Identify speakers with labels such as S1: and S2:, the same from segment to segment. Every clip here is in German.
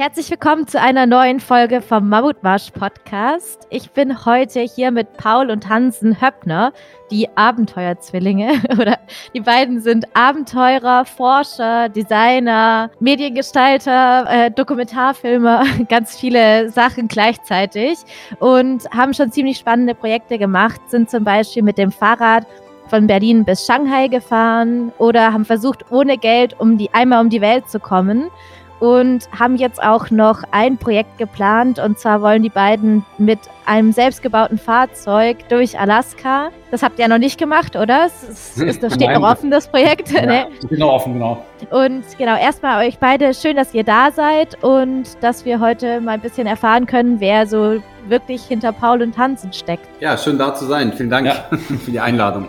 S1: Herzlich willkommen zu einer neuen Folge vom Mammutmarsch Podcast. Ich bin heute hier mit Paul und Hansen Höppner, die Abenteuerzwillinge. Oder die beiden sind Abenteurer, Forscher, Designer, Mediengestalter, äh, Dokumentarfilmer, ganz viele Sachen gleichzeitig und haben schon ziemlich spannende Projekte gemacht, sind zum Beispiel mit dem Fahrrad von Berlin bis Shanghai gefahren oder haben versucht, ohne Geld um die einmal um die Welt zu kommen und haben jetzt auch noch ein Projekt geplant. Und zwar wollen die beiden mit einem selbstgebauten Fahrzeug durch Alaska. Das habt ihr ja noch nicht gemacht, oder? Es, ist, das steht Nein. noch offen, das Projekt.
S2: Ja, ne? Steht noch offen, genau.
S1: Und genau, erstmal euch beide schön, dass ihr da seid und dass wir heute mal ein bisschen erfahren können, wer so wirklich hinter Paul und Hansen steckt.
S3: Ja, schön da zu sein. Vielen Dank ja. für die Einladung.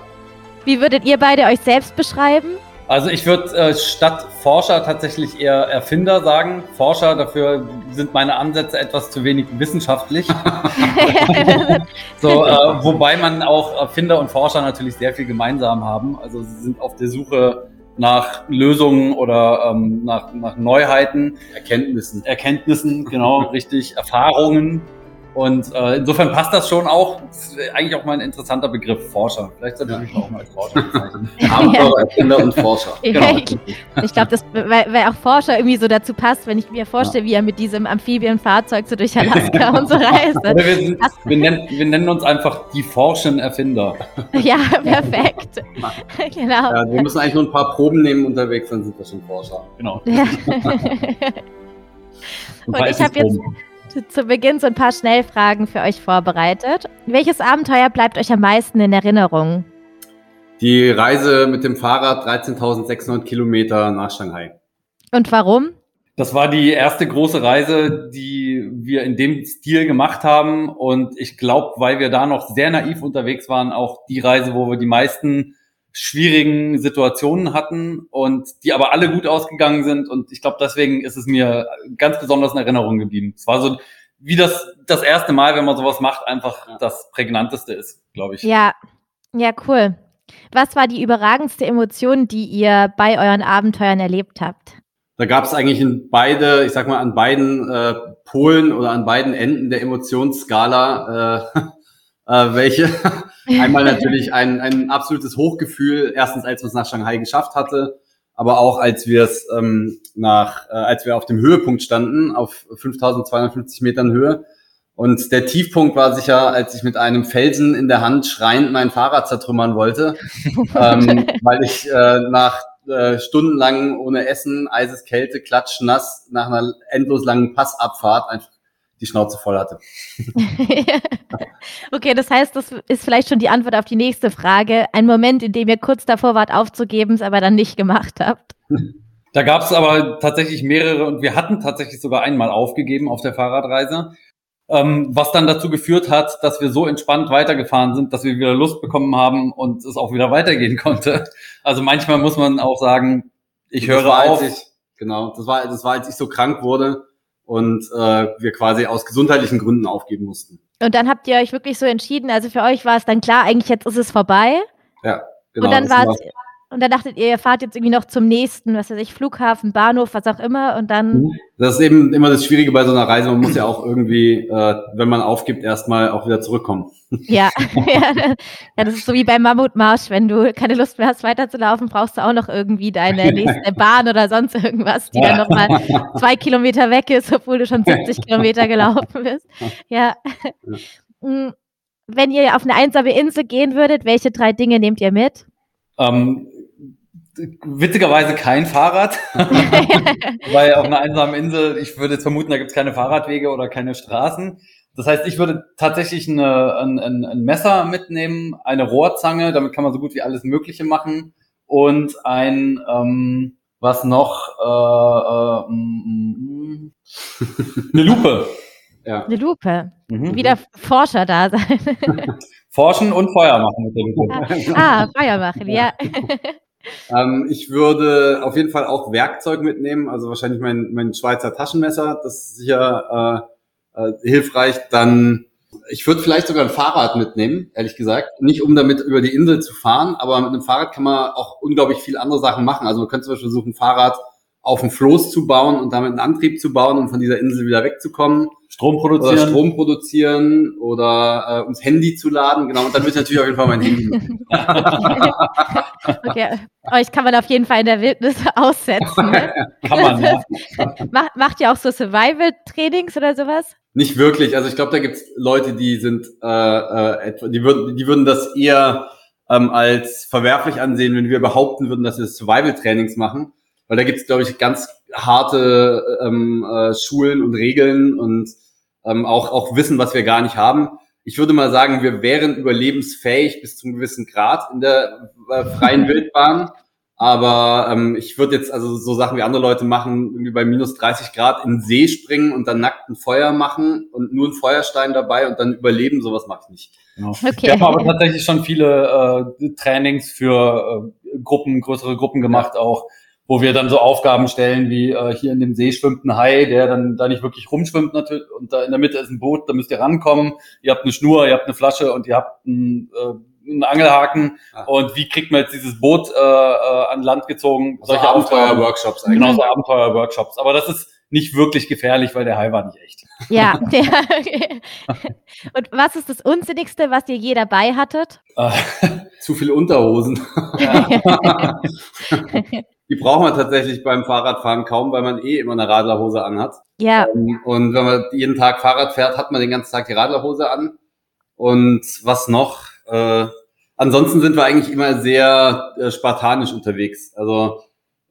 S1: Wie würdet ihr beide euch selbst beschreiben?
S2: Also ich würde äh, statt Forscher tatsächlich eher Erfinder sagen. Forscher, dafür sind meine Ansätze etwas zu wenig wissenschaftlich. so, äh, wobei man auch Erfinder und Forscher natürlich sehr viel gemeinsam haben. Also sie sind auf der Suche nach Lösungen oder ähm, nach, nach Neuheiten.
S3: Erkenntnissen.
S2: Erkenntnissen, genau, richtig. Erfahrungen. Und äh, insofern passt das schon auch. Das ist eigentlich auch mal ein interessanter Begriff, Forscher. Vielleicht sollte ich mich auch mal als Forscher bezeichnen.
S3: Abenteurer, Erfinder und Forscher.
S1: Genau. ich glaube, weil, weil auch Forscher irgendwie so dazu passt, wenn ich mir vorstelle, ja. wie er mit diesem Amphibienfahrzeug so durch Alaska und so reist.
S2: wir, sind, wir, nennen, wir nennen uns einfach die forschen Erfinder.
S1: ja, perfekt.
S3: genau. Ja, wir müssen eigentlich nur ein paar Proben nehmen unterwegs, dann sind wir schon Forscher.
S2: Genau. Ja.
S1: und ich habe jetzt zu Beginn so ein paar Schnellfragen für euch vorbereitet. Welches Abenteuer bleibt euch am meisten in Erinnerung?
S3: Die Reise mit dem Fahrrad 13.600 Kilometer nach Shanghai.
S1: Und warum?
S2: Das war die erste große Reise, die wir in dem Stil gemacht haben. Und ich glaube, weil wir da noch sehr naiv unterwegs waren, auch die Reise, wo wir die meisten schwierigen Situationen hatten und die aber alle gut ausgegangen sind. Und ich glaube, deswegen ist es mir ganz besonders in Erinnerung geblieben. Es war so wie das das erste Mal, wenn man sowas macht, einfach das prägnanteste ist, glaube ich.
S1: Ja, ja, cool. Was war die überragendste Emotion, die ihr bei euren Abenteuern erlebt habt?
S3: Da gab es eigentlich in beide, ich sag mal, an beiden äh, Polen oder an beiden Enden der Emotionsskala äh, äh, welche. Einmal natürlich ein, ein absolutes Hochgefühl, erstens als wir es nach Shanghai geschafft hatte, aber auch als wir es ähm, nach, äh, als wir auf dem Höhepunkt standen, auf 5250 Metern Höhe. Und der Tiefpunkt war sicher, als ich mit einem Felsen in der Hand schreiend mein Fahrrad zertrümmern wollte, ähm, weil ich äh, nach äh, stundenlang ohne Essen, eises Kälte, klatschnass, nach einer endlos langen Passabfahrt einfach die Schnauze voll hatte.
S1: okay, das heißt, das ist vielleicht schon die Antwort auf die nächste Frage. Ein Moment, in dem ihr kurz davor wart, aufzugeben, es aber dann nicht gemacht habt.
S2: Da gab es aber tatsächlich mehrere und wir hatten tatsächlich sogar einmal aufgegeben auf der Fahrradreise, ähm, was dann dazu geführt hat, dass wir so entspannt weitergefahren sind, dass wir wieder Lust bekommen haben und es auch wieder weitergehen konnte. Also manchmal muss man auch sagen, ich höre auf.
S3: Ich, genau, das war, das war, als ich so krank wurde und äh, wir quasi aus gesundheitlichen Gründen aufgeben mussten.
S1: Und dann habt ihr euch wirklich so entschieden, also für euch war es dann klar, eigentlich jetzt ist es vorbei.
S3: Ja,
S1: genau. Und dann war es und dann dachtet ihr, ihr fahrt jetzt irgendwie noch zum nächsten, was weiß ich, Flughafen, Bahnhof, was auch immer und dann. Mhm.
S3: Das ist eben immer das Schwierige bei so einer Reise. Man muss ja auch irgendwie, äh, wenn man aufgibt, erstmal auch wieder zurückkommen.
S1: Ja, ja, das ist so wie beim Mammutmarsch. Wenn du keine Lust mehr hast, weiterzulaufen, brauchst du auch noch irgendwie deine nächste Bahn oder sonst irgendwas, die ja. dann nochmal zwei Kilometer weg ist, obwohl du schon 70 Kilometer gelaufen bist. Ja. ja. Mm, wenn ihr auf eine einsame Insel gehen würdet, welche drei Dinge nehmt ihr mit?
S2: Ähm, witzigerweise kein Fahrrad, weil auf einer einsamen Insel, ich würde jetzt vermuten, da gibt es keine Fahrradwege oder keine Straßen. Das heißt, ich würde tatsächlich eine, ein, ein, ein Messer mitnehmen, eine Rohrzange, damit kann man so gut wie alles Mögliche machen und ein, ähm, was noch, äh, äh, mm, mm, eine Lupe.
S1: Ja. Eine Lupe. Mhm. Wieder Forscher da sein.
S2: Forschen und Feuer machen mit der
S1: Lupe. Ah, Feuer machen, ja.
S3: Ähm, ich würde auf jeden Fall auch Werkzeug mitnehmen, also wahrscheinlich mein, mein Schweizer Taschenmesser, das ist sicher äh, äh, hilfreich. Dann, ich würde vielleicht sogar ein Fahrrad mitnehmen, ehrlich gesagt. Nicht um damit über die Insel zu fahren, aber mit einem Fahrrad kann man auch unglaublich viel andere Sachen machen. Also man könnte zum Beispiel versuchen, Fahrrad auf ein Floß zu bauen und damit einen Antrieb zu bauen, um von dieser Insel wieder wegzukommen.
S2: Strom produzieren.
S3: Oder Strom produzieren oder äh, ums Handy zu laden. Genau, und dann wird natürlich auf jeden Fall mein Handy.
S1: okay, euch kann man auf jeden Fall in der Wildnis aussetzen. Ne?
S2: kann man, ja.
S1: macht, macht ihr auch so Survival-Trainings oder sowas?
S3: Nicht wirklich. Also ich glaube, da gibt's Leute, die sind, äh, äh, die würden, die würden das eher ähm, als verwerflich ansehen, wenn wir behaupten würden, dass wir Survival-Trainings machen weil da gibt es, glaube ich, ganz harte ähm, äh, Schulen und Regeln und ähm, auch, auch Wissen, was wir gar nicht haben. Ich würde mal sagen, wir wären überlebensfähig bis zum gewissen Grad in der äh, freien Wildbahn. Aber ähm, ich würde jetzt also so Sachen wie andere Leute machen, irgendwie bei minus 30 Grad in den See springen und dann nackt ein Feuer machen und nur ein Feuerstein dabei und dann überleben, sowas mache ich nicht.
S2: Genau. Okay. Wir haben aber tatsächlich schon viele äh, Trainings für äh, Gruppen, größere Gruppen gemacht, ja. auch wo wir dann so Aufgaben stellen wie äh, hier in dem See schwimmt ein Hai, der dann da nicht wirklich rumschwimmt natürlich und da in der Mitte ist ein Boot, da müsst ihr rankommen. Ihr habt eine Schnur, ihr habt eine Flasche und ihr habt einen, äh, einen Angelhaken. Ah. Und wie kriegt man jetzt dieses Boot äh, äh, an Land gezogen?
S3: Also Solche Abenteuer-Workshops
S2: eigentlich. Genau, so Abenteuer-Workshops. Aber das ist nicht wirklich gefährlich, weil der Hai war nicht echt.
S1: Ja. Der, und was ist das Unsinnigste, was ihr je dabei hattet?
S3: Zu viele Unterhosen. die braucht man tatsächlich beim Fahrradfahren kaum, weil man eh immer eine Radlerhose anhat.
S1: Ja.
S3: Ähm, und wenn man jeden Tag Fahrrad fährt, hat man den ganzen Tag die Radlerhose an. Und was noch? Äh, ansonsten sind wir eigentlich immer sehr äh, spartanisch unterwegs. Also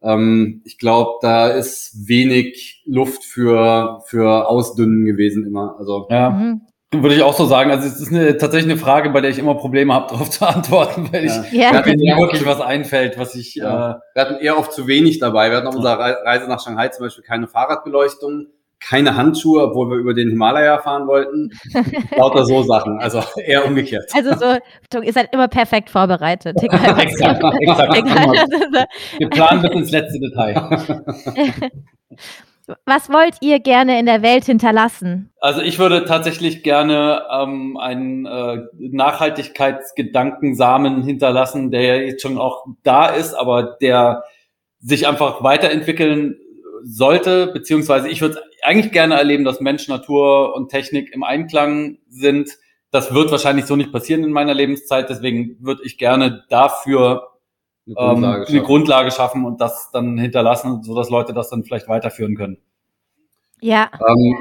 S3: ähm, ich glaube, da ist wenig Luft für für Ausdünnen gewesen immer. Also
S2: ja. Mhm. Würde ich auch so sagen. Also es ist eine, tatsächlich eine Frage, bei der ich immer Probleme habe, darauf zu antworten, weil ich
S1: ja.
S2: mir nicht wirklich was einfällt, was ich. Ja.
S3: Äh, wir hatten eher oft zu wenig dabei. Wir hatten auf unserer Reise nach Shanghai zum Beispiel keine Fahrradbeleuchtung, keine Handschuhe, obwohl wir über den Himalaya fahren wollten. Lauter so Sachen. Also eher umgekehrt.
S1: Also so, ihr seid immer perfekt vorbereitet.
S2: Egal, exakt, exakt. Egal, wir planen bis ins letzte Detail.
S1: Was wollt ihr gerne in der Welt hinterlassen?
S2: Also ich würde tatsächlich gerne ähm, einen äh, Nachhaltigkeitsgedankensamen hinterlassen, der ja jetzt schon auch da ist, aber der sich einfach weiterentwickeln sollte, beziehungsweise ich würde eigentlich gerne erleben, dass Mensch, Natur und Technik im Einklang sind. Das wird wahrscheinlich so nicht passieren in meiner Lebenszeit, deswegen würde ich gerne dafür eine Grundlage, ähm, eine Grundlage schaffen und das dann hinterlassen, so dass Leute das dann vielleicht weiterführen können.
S1: Ja.
S3: Ähm,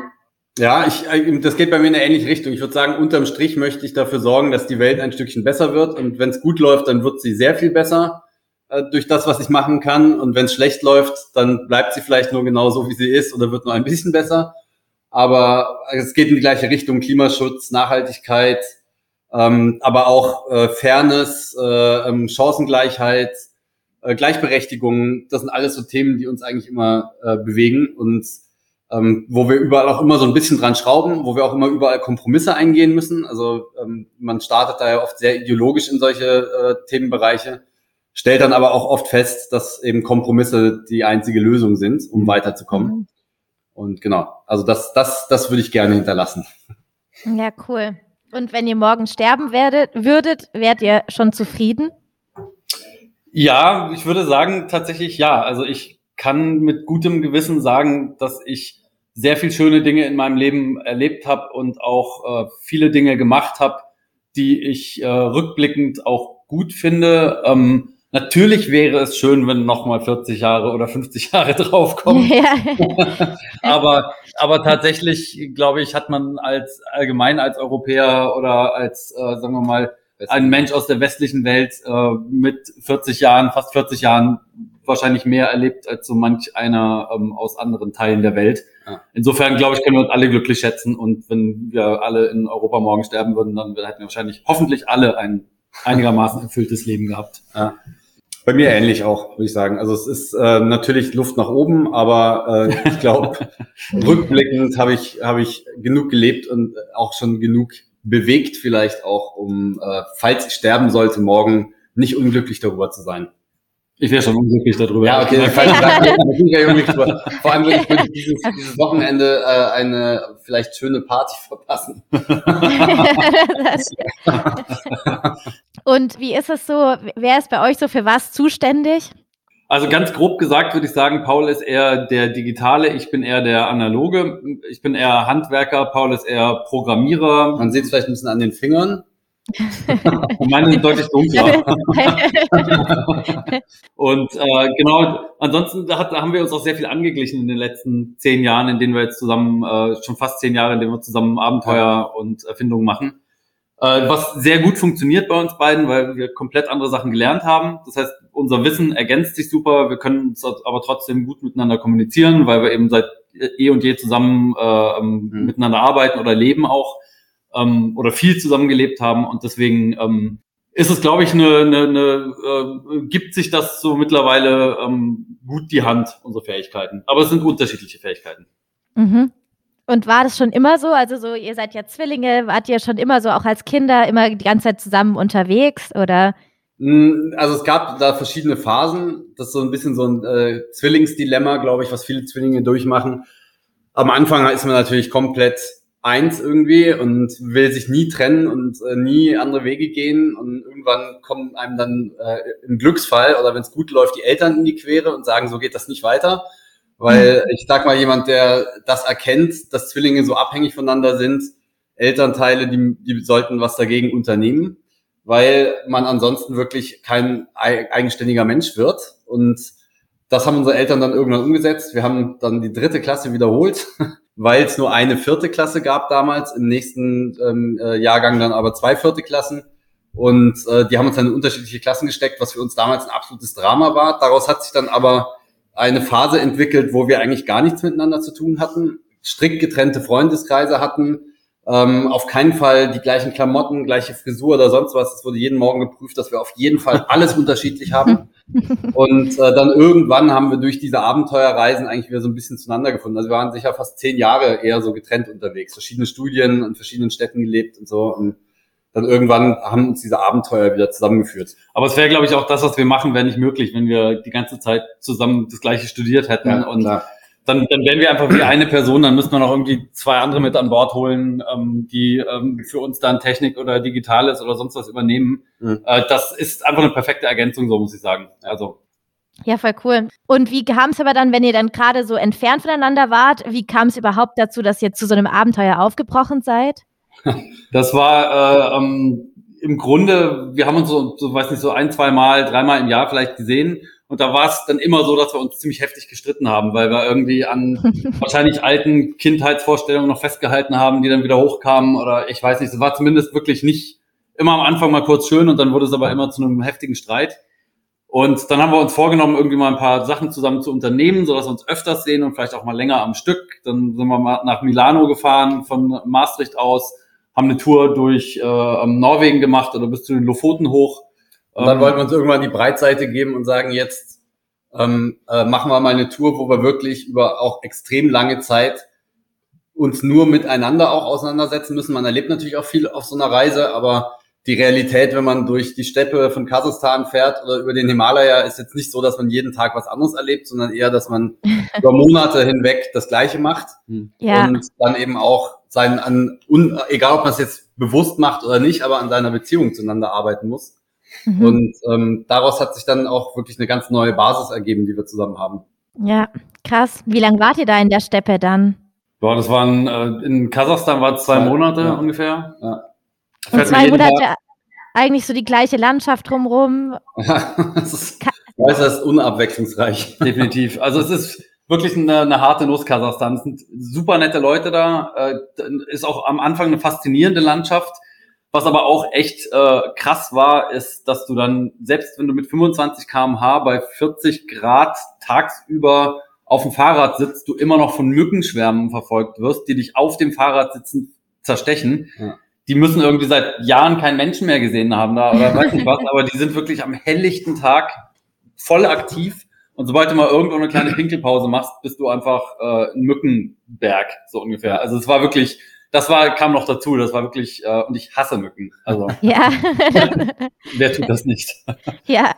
S3: ja, ich, äh, das geht bei mir in eine ähnliche Richtung. Ich würde sagen, unterm Strich möchte ich dafür sorgen, dass die Welt ein Stückchen besser wird. Und wenn es gut läuft, dann wird sie sehr viel besser äh, durch das, was ich machen kann. Und wenn es schlecht läuft, dann bleibt sie vielleicht nur genau so, wie sie ist oder wird nur ein bisschen besser. Aber es geht in die gleiche Richtung. Klimaschutz, Nachhaltigkeit, ähm, aber auch äh, Fairness, äh, ähm, Chancengleichheit, äh, Gleichberechtigung, das sind alles so Themen, die uns eigentlich immer äh, bewegen und ähm, wo wir überall auch immer so ein bisschen dran schrauben, wo wir auch immer überall Kompromisse eingehen müssen. Also ähm, man startet da ja oft sehr ideologisch in solche äh, Themenbereiche, stellt dann aber auch oft fest, dass eben Kompromisse die einzige Lösung sind, um mhm. weiterzukommen. Und genau, also das, das, das würde ich gerne hinterlassen.
S1: Ja, cool. Und wenn ihr morgen sterben werdet, würdet, wärt ihr schon zufrieden?
S2: Ja, ich würde sagen, tatsächlich ja. Also ich kann mit gutem Gewissen sagen, dass ich sehr viel schöne Dinge in meinem Leben erlebt habe und auch äh, viele Dinge gemacht habe, die ich äh, rückblickend auch gut finde. Ähm, Natürlich wäre es schön, wenn noch mal 40 Jahre oder 50 Jahre draufkommen. Ja. aber, aber tatsächlich, glaube ich, hat man als allgemein als Europäer oder als, äh, sagen wir mal, ein Mensch aus der westlichen Welt äh, mit 40 Jahren, fast 40 Jahren wahrscheinlich mehr erlebt als so manch einer ähm, aus anderen Teilen der Welt. Ja. Insofern, glaube ich, können wir uns alle glücklich schätzen und wenn wir alle in Europa morgen sterben würden, dann hätten wir wahrscheinlich hoffentlich alle ein einigermaßen erfülltes Leben gehabt.
S3: Ja. Bei mir ähnlich auch, würde ich sagen. Also es ist äh, natürlich Luft nach oben, aber äh, ich glaube, rückblickend habe ich, habe ich genug gelebt und auch schon genug bewegt, vielleicht auch, um, äh, falls ich sterben sollte, morgen nicht unglücklich darüber zu sein.
S2: Ich wäre schon unglücklich darüber.
S3: Ja, okay, dann unglücklich darüber. Vor allem würde ich dieses, dieses Wochenende äh, eine vielleicht schöne Party verpassen.
S1: Und wie ist es so? Wer ist bei euch so für was zuständig?
S2: Also ganz grob gesagt würde ich sagen, Paul ist eher der Digitale, ich bin eher der Analoge. Ich bin eher Handwerker, Paul ist eher Programmierer.
S3: Man sieht es vielleicht ein bisschen an den Fingern.
S2: Meine sind deutlich dunkler. und äh, genau, ansonsten da, hat, da haben wir uns auch sehr viel angeglichen in den letzten zehn Jahren, in denen wir jetzt zusammen, äh, schon fast zehn Jahre, in denen wir zusammen Abenteuer und Erfindungen machen. Äh, was sehr gut funktioniert bei uns beiden, weil wir komplett andere Sachen gelernt haben. Das heißt, unser Wissen ergänzt sich super. Wir können uns aber trotzdem gut miteinander kommunizieren, weil wir eben seit eh und je zusammen äh, mhm. miteinander arbeiten oder leben auch ähm, oder viel zusammengelebt haben. Und deswegen ähm, ist es, glaube ich, eine, eine, eine äh, gibt sich das so mittlerweile ähm, gut die Hand, unsere Fähigkeiten. Aber es sind unterschiedliche Fähigkeiten.
S1: Mhm. Und war das schon immer so? Also so, ihr seid ja Zwillinge, wart ihr schon immer so auch als Kinder immer die ganze Zeit zusammen unterwegs oder?
S3: Mm, also es gab da verschiedene Phasen. Das ist so ein bisschen so ein äh, Zwillingsdilemma, glaube ich, was viele Zwillinge durchmachen. Am Anfang ist man natürlich komplett eins irgendwie und will sich nie trennen und äh, nie andere Wege gehen und irgendwann kommen einem dann äh, im Glücksfall oder wenn es gut läuft die Eltern in die Quere und sagen, so geht das nicht weiter. Weil ich sag mal, jemand, der das erkennt, dass Zwillinge so abhängig voneinander sind, Elternteile, die, die sollten was dagegen unternehmen, weil man ansonsten wirklich kein eigenständiger Mensch wird. Und das haben unsere Eltern dann irgendwann umgesetzt. Wir haben dann die dritte Klasse wiederholt, weil es nur eine vierte Klasse gab damals, im nächsten ähm, äh, Jahrgang dann aber zwei vierte Klassen. Und äh, die haben uns dann in unterschiedliche Klassen gesteckt, was für uns damals ein absolutes Drama war. Daraus hat sich dann aber eine Phase entwickelt, wo wir eigentlich gar nichts miteinander zu tun hatten, strikt getrennte Freundeskreise hatten, ähm, auf keinen Fall die gleichen Klamotten, gleiche Frisur oder sonst was. Es wurde jeden Morgen geprüft, dass wir auf jeden Fall alles unterschiedlich haben. Und äh, dann irgendwann haben wir durch diese Abenteuerreisen eigentlich wieder so ein bisschen zueinander gefunden. Also wir waren sicher fast zehn Jahre eher so getrennt unterwegs, verschiedene Studien in verschiedenen Städten gelebt und so. Und dann irgendwann haben uns diese Abenteuer wieder zusammengeführt.
S2: Aber es wäre, glaube ich, auch das, was wir machen, wäre nicht möglich, wenn wir die ganze Zeit zusammen das Gleiche studiert hätten. Ja, und klar. Dann, dann wären wir einfach wie eine Person, dann müsste man auch irgendwie zwei andere mit an Bord holen, ähm, die ähm, für uns dann Technik oder Digitales oder sonst was übernehmen. Mhm. Äh, das ist einfach eine perfekte Ergänzung, so muss ich sagen. Also
S1: ja, voll cool. Und wie kam es aber dann, wenn ihr dann gerade so entfernt voneinander wart, wie kam es überhaupt dazu, dass ihr zu so einem Abenteuer aufgebrochen seid?
S2: Das war äh, ähm, im Grunde, wir haben uns so, so, weiß nicht, so ein, zwei Mal, dreimal im Jahr vielleicht gesehen. Und da war es dann immer so, dass wir uns ziemlich heftig gestritten haben, weil wir irgendwie an wahrscheinlich alten Kindheitsvorstellungen noch festgehalten haben, die dann wieder hochkamen. Oder ich weiß nicht, es war zumindest wirklich nicht immer am Anfang mal kurz schön und dann wurde es aber immer zu einem heftigen Streit. Und dann haben wir uns vorgenommen, irgendwie mal ein paar Sachen zusammen zu unternehmen, sodass wir uns öfters sehen und vielleicht auch mal länger am Stück. Dann sind wir mal nach Milano gefahren, von Maastricht aus, haben eine Tour durch äh, Norwegen gemacht oder bis zu den Lofoten hoch.
S3: Und dann ähm, wollten wir uns irgendwann die Breitseite geben und sagen, jetzt ähm, äh, machen wir mal eine Tour, wo wir wirklich über auch extrem lange Zeit uns nur miteinander auch auseinandersetzen müssen. Man erlebt natürlich auch viel auf so einer Reise, aber die Realität, wenn man durch die Steppe von Kasachstan fährt oder über den Himalaya, ist jetzt nicht so, dass man jeden Tag was anderes erlebt, sondern eher, dass man über Monate hinweg das Gleiche macht hm. ja. und dann eben auch sein an, un, egal ob man es jetzt bewusst macht oder nicht, aber an seiner Beziehung zueinander arbeiten muss. Mhm. Und ähm, daraus hat sich dann auch wirklich eine ganz neue Basis ergeben, die wir zusammen haben.
S1: Ja, krass. Wie lange wart ihr da in der Steppe dann?
S2: Boah, das waren äh, in Kasachstan waren es zwei Monate ja. ungefähr. Ja.
S1: Und zwei Monate eigentlich so die gleiche Landschaft drumherum.
S3: das ist äußerst unabwechslungsreich.
S2: Definitiv. Also es ist wirklich eine, eine harte Nuss Kasachstan. Es sind super nette Leute da. Äh, ist auch am Anfang eine faszinierende Landschaft. Was aber auch echt äh, krass war, ist, dass du dann, selbst wenn du mit 25 kmh bei 40 Grad tagsüber auf dem Fahrrad sitzt, du immer noch von Mückenschwärmen verfolgt wirst, die dich auf dem Fahrrad sitzen zerstechen. Ja. Die müssen irgendwie seit Jahren keinen Menschen mehr gesehen haben da oder weiß nicht was, aber die sind wirklich am helllichten Tag voll aktiv und sobald du mal irgendwo eine kleine Pinkelpause machst, bist du einfach äh, ein Mückenberg, so ungefähr. Also es war wirklich, das war, kam noch dazu, das war wirklich, äh, und ich hasse Mücken. Also
S1: ja.
S2: wer tut das nicht?
S1: ja.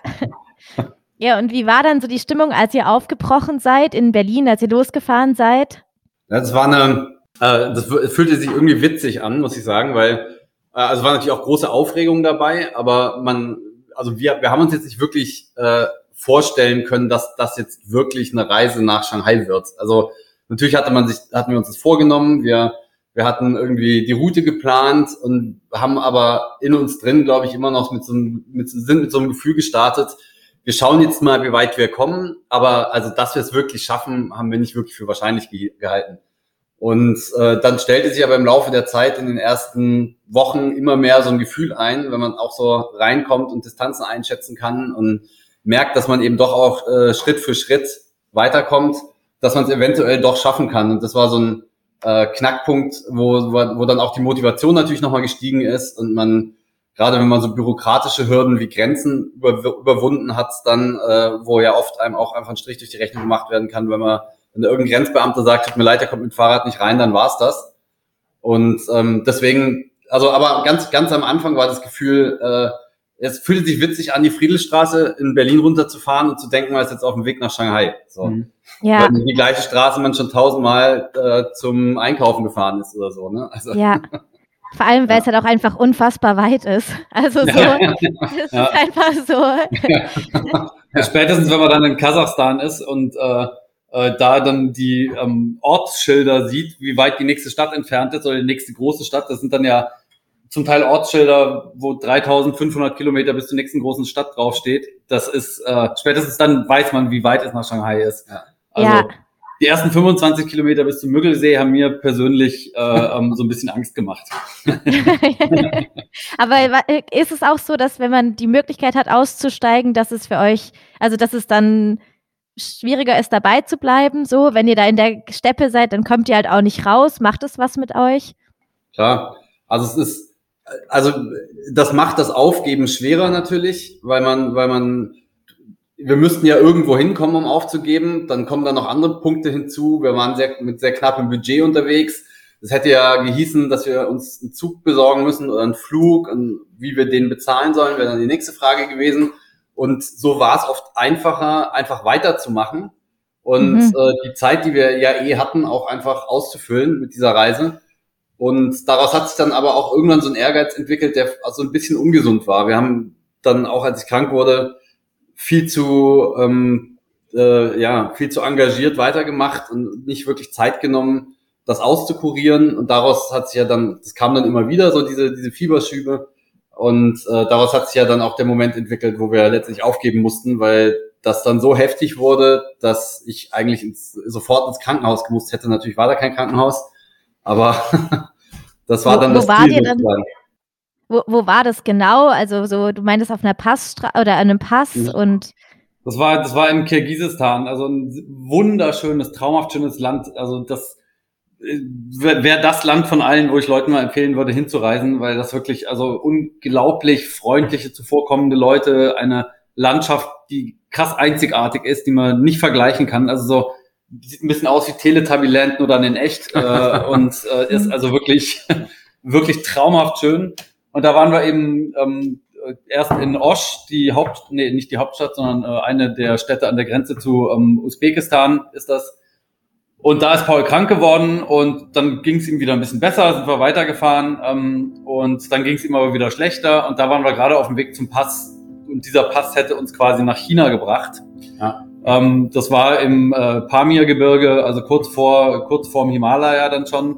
S1: Ja, und wie war dann so die Stimmung, als ihr aufgebrochen seid in Berlin, als ihr losgefahren seid?
S3: Das war eine, äh, das fühlte sich irgendwie witzig an, muss ich sagen, weil, äh, also war natürlich auch große Aufregung dabei, aber man, also wir, wir haben uns jetzt nicht wirklich äh, vorstellen können, dass das jetzt wirklich eine Reise nach Shanghai wird. Also natürlich hatte man sich, hatten wir uns das vorgenommen. Wir, wir hatten irgendwie die Route geplant und haben aber in uns drin, glaube ich, immer noch mit so einem, mit, sind mit so einem Gefühl gestartet. Wir schauen jetzt mal, wie weit wir kommen. Aber also, dass wir es wirklich schaffen, haben wir nicht wirklich für wahrscheinlich gehalten. Und äh, dann stellte sich aber im Laufe der Zeit in den ersten Wochen immer mehr so ein Gefühl ein, wenn man auch so reinkommt und Distanzen einschätzen kann und merkt, dass man eben doch auch äh, Schritt für Schritt weiterkommt, dass man es eventuell doch schaffen kann. Und das war so ein äh, Knackpunkt, wo, wo, wo dann auch die Motivation natürlich nochmal gestiegen ist und man, gerade wenn man so bürokratische Hürden wie Grenzen über, überwunden hat, dann, äh, wo ja oft einem auch einfach ein Strich durch die Rechnung gemacht werden kann, wenn man wenn irgendein Grenzbeamter sagt, tut mir leid, der kommt mit Fahrrad nicht rein, dann war's das. Und ähm, deswegen, also aber ganz, ganz am Anfang war das Gefühl, äh, es fühlte sich witzig an, die Friedelsstraße in Berlin runterzufahren und zu denken, man ist jetzt auf dem Weg nach Shanghai. So. Mhm. Ja. Weil die gleiche Straße man schon tausendmal äh, zum Einkaufen gefahren ist oder so. Ne?
S1: Also. Ja. Vor allem, weil ja. es halt auch einfach unfassbar weit ist. Also so, ja, ja, es ist einfach
S2: so. Spätestens, wenn man dann in Kasachstan ist und äh, äh, da dann die ähm, Ortsschilder sieht, wie weit die nächste Stadt entfernt ist oder die nächste große Stadt. Das sind dann ja zum Teil Ortsschilder, wo 3500 Kilometer bis zur nächsten großen Stadt draufsteht. Das ist, äh, spätestens dann weiß man, wie weit es nach Shanghai ist. Ja. Also ja. die ersten 25 Kilometer bis zum Müggelsee haben mir persönlich äh, ähm, so ein bisschen Angst gemacht.
S1: Aber ist es auch so, dass wenn man die Möglichkeit hat, auszusteigen, dass es für euch, also dass es dann schwieriger ist, dabei zu bleiben. So, wenn ihr da in der Steppe seid, dann kommt ihr halt auch nicht raus. Macht es was mit euch?
S3: Klar. Also es ist, also das macht das Aufgeben schwerer natürlich, weil man, weil man, wir müssten ja irgendwo hinkommen, um aufzugeben. Dann kommen da noch andere Punkte hinzu. Wir waren sehr, mit sehr knappem Budget unterwegs. Das hätte ja gehießen, dass wir uns einen Zug besorgen müssen oder einen Flug und wie wir den bezahlen sollen, wäre dann die nächste Frage gewesen. Und so war es oft einfacher, einfach weiterzumachen und mhm. äh, die Zeit, die wir ja eh hatten, auch einfach auszufüllen mit dieser Reise. Und daraus hat sich dann aber auch irgendwann so ein Ehrgeiz entwickelt, der also ein bisschen ungesund war. Wir haben dann auch, als ich krank wurde, viel zu ähm, äh, ja viel zu engagiert weitergemacht und nicht wirklich Zeit genommen, das auszukurieren. Und daraus hat sich ja dann, das kam dann immer wieder so diese diese Fieberschübe. Und äh, daraus hat sich ja dann auch der Moment entwickelt, wo wir letztlich aufgeben mussten, weil das dann so heftig wurde, dass ich eigentlich ins, sofort ins Krankenhaus gemusst hätte. Natürlich war da kein Krankenhaus, aber das war wo, dann das
S1: wo Ziel. Dann, wo, wo war das genau? Also so, du meintest auf einer Passstraße oder an einem Pass ja. und
S2: das war, das war in Kirgisistan, also ein wunderschönes, traumhaft schönes Land. Also das wäre das Land von allen, wo ich Leuten mal empfehlen würde, hinzureisen, weil das wirklich, also unglaublich freundliche, zuvorkommende Leute, eine Landschaft, die krass einzigartig ist, die man nicht vergleichen kann. Also so, sieht ein bisschen aus wie Teletubbyland, nur dann in echt äh, und äh, ist also wirklich, wirklich traumhaft schön. Und da waren wir eben ähm, erst in Osh, die Haupt, nee, nicht die Hauptstadt, sondern äh, eine der Städte an der Grenze zu ähm, Usbekistan ist das. Und da ist Paul krank geworden und dann ging es ihm wieder ein bisschen besser, sind wir weitergefahren ähm, und dann ging es ihm aber wieder schlechter und da waren wir gerade auf dem Weg zum Pass und dieser Pass hätte uns quasi nach China gebracht. Ja. Ähm, das war im äh, Pamir-Gebirge, also kurz vor kurz vorm Himalaya dann schon.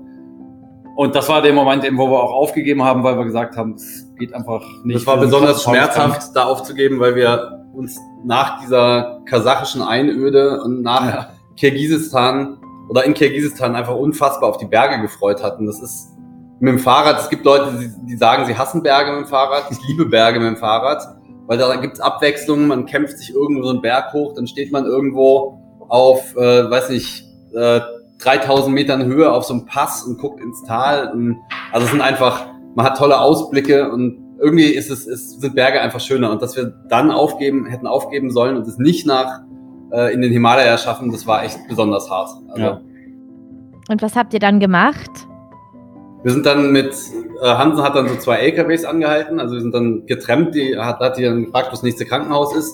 S2: Und das war der Moment, eben, wo wir auch aufgegeben haben, weil wir gesagt haben, es geht einfach nicht.
S3: Das war besonders schmerzhaft, da aufzugeben, weil wir uns nach dieser kasachischen Einöde und nach ja. Kirgisistan oder in Kirgisistan einfach unfassbar auf die Berge gefreut hatten. Das ist mit dem Fahrrad, es gibt Leute, die, sagen, sie hassen Berge mit dem Fahrrad. Ich liebe Berge mit dem Fahrrad, weil da gibt's Abwechslungen, man kämpft sich irgendwo so einen Berg hoch, dann steht man irgendwo auf, äh, weiß nicht, äh, 3000 Metern Höhe auf so einem Pass und guckt ins Tal. Und, also es sind einfach, man hat tolle Ausblicke und irgendwie ist es, es sind Berge einfach schöner. Und dass wir dann aufgeben, hätten aufgeben sollen und es nicht nach äh, in den Himalaya schaffen, das war echt besonders hart. Also, ja.
S1: Und was habt ihr dann gemacht?
S3: Wir sind dann mit, äh, Hansen hat dann so zwei LKWs angehalten, also wir sind dann getrennt, die hat, hat die dann gefragt, wo das nächste Krankenhaus ist.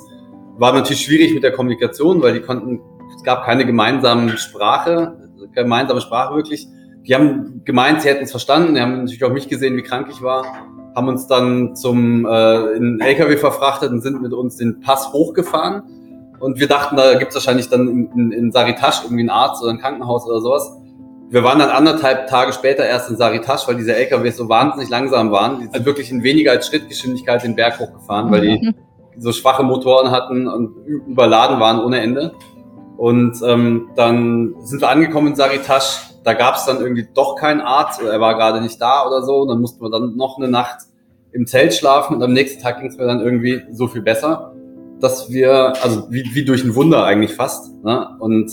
S3: War natürlich schwierig mit der Kommunikation, weil die konnten, es gab keine gemeinsame Sprache, gemeinsame Sprache wirklich. Die haben gemeint, sie hätten es verstanden, die haben natürlich auch mich gesehen, wie krank ich war, haben uns dann zum äh, in LKW verfrachtet und sind mit uns den Pass hochgefahren Und wir dachten, da gibt es wahrscheinlich dann in, in, in Saritasch irgendwie einen Arzt oder ein Krankenhaus oder sowas. Wir waren dann anderthalb Tage später erst in Saritasch, weil diese LKWs so wahnsinnig langsam waren. Die sind wirklich in weniger als Schrittgeschwindigkeit den Berg hochgefahren, weil die so schwache Motoren hatten und überladen waren ohne Ende. Und ähm, dann sind wir angekommen in Saritasch. Da gab es dann irgendwie doch keinen Arzt oder er war gerade nicht da oder so. Und dann mussten wir dann noch eine Nacht im Zelt schlafen und am nächsten Tag ging es mir dann irgendwie so viel besser, dass wir, also wie, wie durch ein Wunder eigentlich fast. Ne? Und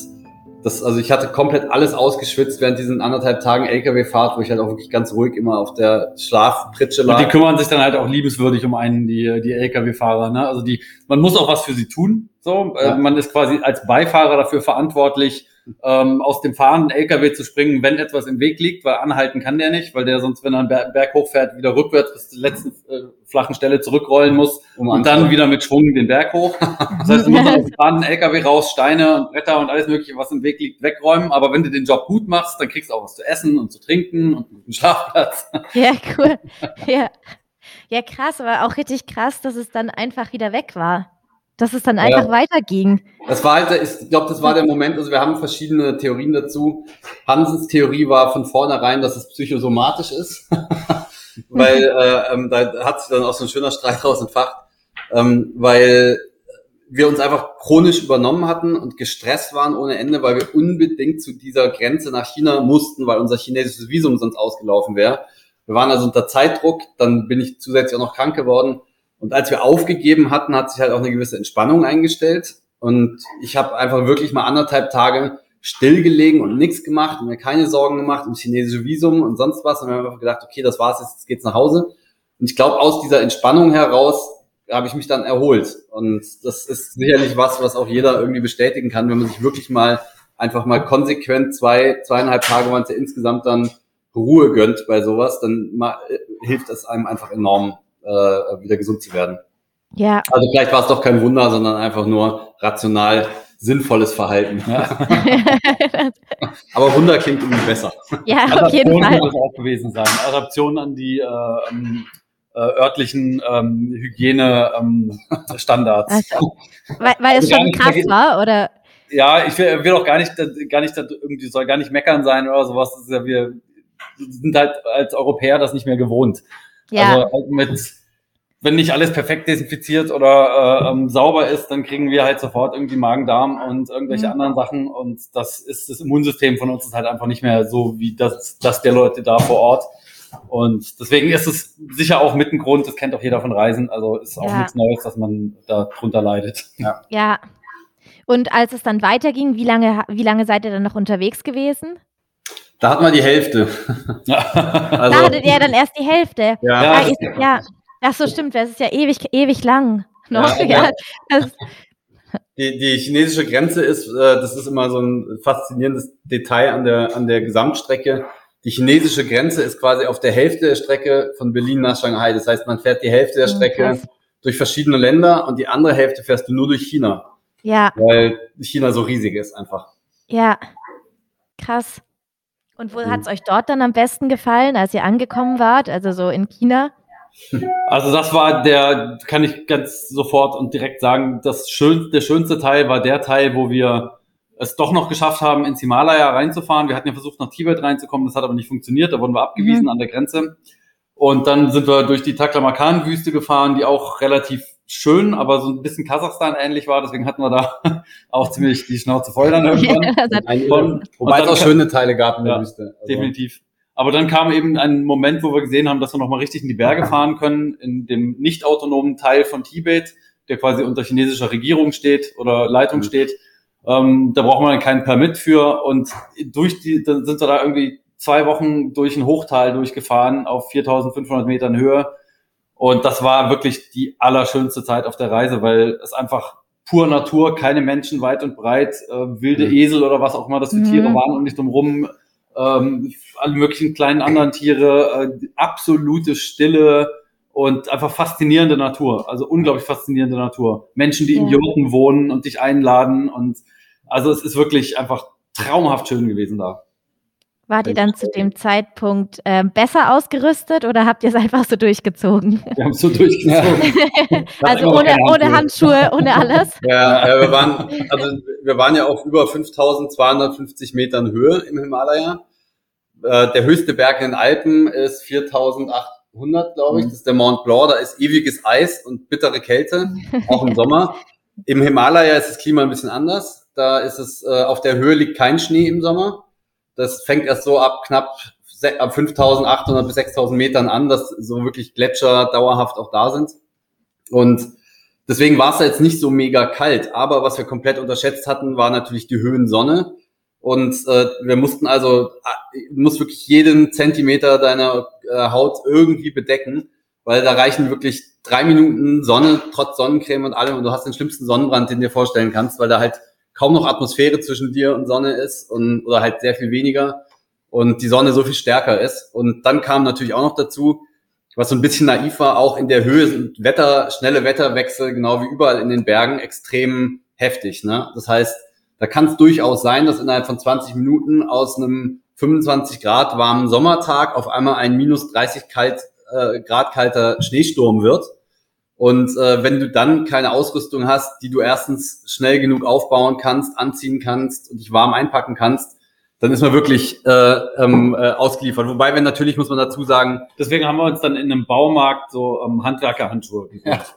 S3: das, also ich hatte komplett alles ausgeschwitzt während diesen anderthalb Tagen LKW-Fahrt, wo ich halt auch wirklich ganz ruhig immer auf der Schlafpritsche lag.
S2: Und die kümmern sich dann halt auch liebenswürdig um einen, die, die LKW-Fahrer. Ne? Also die, man muss auch was für sie tun. So, äh, ja. man ist quasi als Beifahrer dafür verantwortlich, ähm, aus dem fahrenden LKW zu springen, wenn etwas im Weg liegt, weil anhalten kann der nicht, weil der sonst, wenn er einen Berg hochfährt, wieder rückwärts bis zur letzten äh, flachen Stelle zurückrollen muss um und dann wieder mit Schwung den Berg hoch. Das heißt, du musst aus dem fahrenden LKW raus Steine und Bretter und alles mögliche, was im Weg liegt, wegräumen. Aber wenn du den Job gut machst, dann kriegst du auch was zu essen und zu trinken und einen Schlafplatz.
S1: Ja, cool. Ja. Ja, krass, aber auch richtig krass, dass es dann einfach wieder weg war dass es dann einfach ja. weiterging.
S3: Das war halt, ich glaube, das war der Moment, also wir haben verschiedene Theorien dazu. Hansens Theorie war von vornherein, dass es psychosomatisch ist, weil äh, ähm, da hat sich dann auch so ein schöner Streit raus entfacht, ähm, weil wir uns einfach chronisch übernommen hatten und gestresst waren ohne Ende, weil wir unbedingt zu dieser Grenze nach China mussten, weil unser chinesisches Visum sonst ausgelaufen wäre. Wir waren also unter Zeitdruck, dann bin ich zusätzlich auch noch krank geworden und als wir aufgegeben hatten, hat sich halt auch eine gewisse Entspannung eingestellt. Und ich habe einfach wirklich mal anderthalb Tage stillgelegen und nichts gemacht und mir keine Sorgen gemacht um chinesische Visum und sonst was. Und wir haben einfach gedacht, okay, das war's, jetzt geht's nach Hause. Und ich glaube, aus dieser Entspannung heraus habe ich mich dann erholt. Und das ist sicherlich was, was auch jeder irgendwie bestätigen kann, wenn man sich wirklich mal einfach mal konsequent zwei, zweieinhalb Tage waren es ja insgesamt dann Ruhe gönnt bei sowas, dann mal, hilft es einem einfach enorm äh, wieder gesund zu werden.
S1: Ja.
S3: Also vielleicht war es doch kein Wunder, sondern einfach nur rational sinnvolles Verhalten. Ja. Aber Wunder klingt irgendwie besser.
S1: Ja, auf Adaption jeden Fall.
S2: Muss auch gewesen sein. Adaption an die äh, ähm, äh, örtlichen ähm, Hygienestandards. Ähm, also,
S1: weil, weil es schon krass war, oder?
S2: Ja, ich will, will auch gar nicht, gar nicht irgendwie soll gar nicht meckern sein oder sowas. Das ist ja, wir sind halt als Europäer das nicht mehr gewohnt. Ja. Also halt mit, wenn nicht alles perfekt desinfiziert oder äh, ähm, sauber ist, dann kriegen wir halt sofort irgendwie Magen-Darm und irgendwelche mhm. anderen Sachen. Und das ist das Immunsystem von uns ist halt einfach nicht mehr so wie das, das der Leute da vor Ort. Und deswegen ist es sicher auch mit ein Grund, das kennt auch jeder von Reisen, also ist auch ja. nichts Neues, dass man da drunter leidet.
S1: Ja. ja. Und als es dann weiterging, wie lange, wie lange seid ihr dann noch unterwegs gewesen?
S3: Da hat man die Hälfte.
S1: also, da hattet ihr dann erst die Hälfte. Ja, ja, ist, ja. Ach so, stimmt, das ist ja ewig, ewig lang. Noch, ja,
S3: ja. Die, die chinesische Grenze ist, äh, das ist immer so ein faszinierendes Detail an der, an der Gesamtstrecke. Die chinesische Grenze ist quasi auf der Hälfte der Strecke von Berlin nach Shanghai. Das heißt, man fährt die Hälfte der oh, Strecke oh, durch verschiedene Länder und die andere Hälfte fährst du nur durch China.
S1: Ja.
S3: Weil China so riesig ist einfach.
S1: Ja. Krass. Und wo hat es euch dort dann am besten gefallen, als ihr angekommen wart, also so in China?
S2: Also das war der, kann ich ganz sofort und direkt sagen, das schönste, der schönste Teil war der Teil, wo wir es doch noch geschafft haben, ins Himalaya reinzufahren. Wir hatten ja versucht, nach Tibet reinzukommen, das hat aber nicht funktioniert, da wurden wir abgewiesen mhm. an der Grenze. Und dann sind wir durch die Taklamakan-Wüste gefahren, die auch relativ schön, aber so ein bisschen Kasachstan ähnlich war. Deswegen hatten wir da auch ziemlich die Schnauze voll dann irgendwann.
S3: Wobei es auch schöne Teile gab in der ja, Wüste.
S2: Also. Definitiv. Aber dann kam eben ein Moment, wo wir gesehen haben, dass wir nochmal richtig in die Berge fahren können, in dem nicht autonomen Teil von Tibet, der quasi unter chinesischer Regierung steht oder Leitung mhm. steht. Ähm, da braucht man keinen Permit für und durch die, dann sind wir da irgendwie zwei Wochen durch ein Hochtal durchgefahren auf 4500 Metern Höhe und das war wirklich die allerschönste Zeit auf der Reise, weil es einfach pur Natur, keine Menschen weit und breit, äh, wilde mhm. Esel oder was auch immer das für mhm. Tiere waren und nicht drumrum, ähm, alle möglichen kleinen anderen Tiere, äh, absolute Stille und einfach faszinierende Natur, also unglaublich faszinierende Natur. Menschen, die ja. in Jurten wohnen und dich einladen und also es ist wirklich einfach traumhaft schön gewesen da.
S1: Wart ihr dann zu dem Zeitpunkt äh, besser ausgerüstet oder habt ihr es einfach so durchgezogen?
S2: Wir haben es so durchgezogen.
S1: also ohne, ohne Handschuhe, ohne alles?
S3: Ja, ja, wir waren, also wir waren ja auf über 5250 Metern Höhe im Himalaya. Äh, der höchste Berg in den Alpen ist 4800, glaube ich. Mhm. Das ist der Mont Blanc. Da ist ewiges Eis und bittere Kälte, auch im Sommer. Im Himalaya ist das Klima ein bisschen anders. Da ist es, äh, auf der Höhe liegt kein Schnee im Sommer das fängt erst so ab knapp ab 5800 bis 6000 Metern an, dass so wirklich Gletscher dauerhaft auch da sind. Und deswegen war es jetzt nicht so mega kalt. Aber was wir komplett unterschätzt hatten, war natürlich die Höhensonne. Und äh, wir mussten also, äh, du musst wirklich jeden Zentimeter deiner äh, Haut irgendwie bedecken, weil da reichen wirklich drei Minuten Sonne, trotz Sonnencreme und allem. Und du hast den schlimmsten Sonnenbrand, den du dir vorstellen kannst, weil da halt kaum noch Atmosphäre zwischen dir und Sonne ist und oder halt sehr viel weniger und die Sonne so viel stärker ist. Und dann kam natürlich auch noch dazu, was so ein bisschen naiv war, auch in der Höhe sind Wetter, schnelle Wetterwechsel, genau wie überall in den Bergen, extrem heftig. Ne? Das heißt, da kann es durchaus sein, dass innerhalb von 20 Minuten aus einem 25 Grad warmen Sommertag auf einmal ein minus 30 kalt, äh, Grad kalter Schneesturm wird. Und äh, wenn du dann keine Ausrüstung hast, die du erstens schnell genug aufbauen kannst, anziehen kannst und dich warm einpacken kannst, dann ist man wirklich äh, ähm, äh, ausgeliefert. Wobei wir natürlich, muss man dazu sagen.
S2: Deswegen haben wir uns dann in einem Baumarkt so ähm, Handwerkerhandschuhe
S3: gekauft.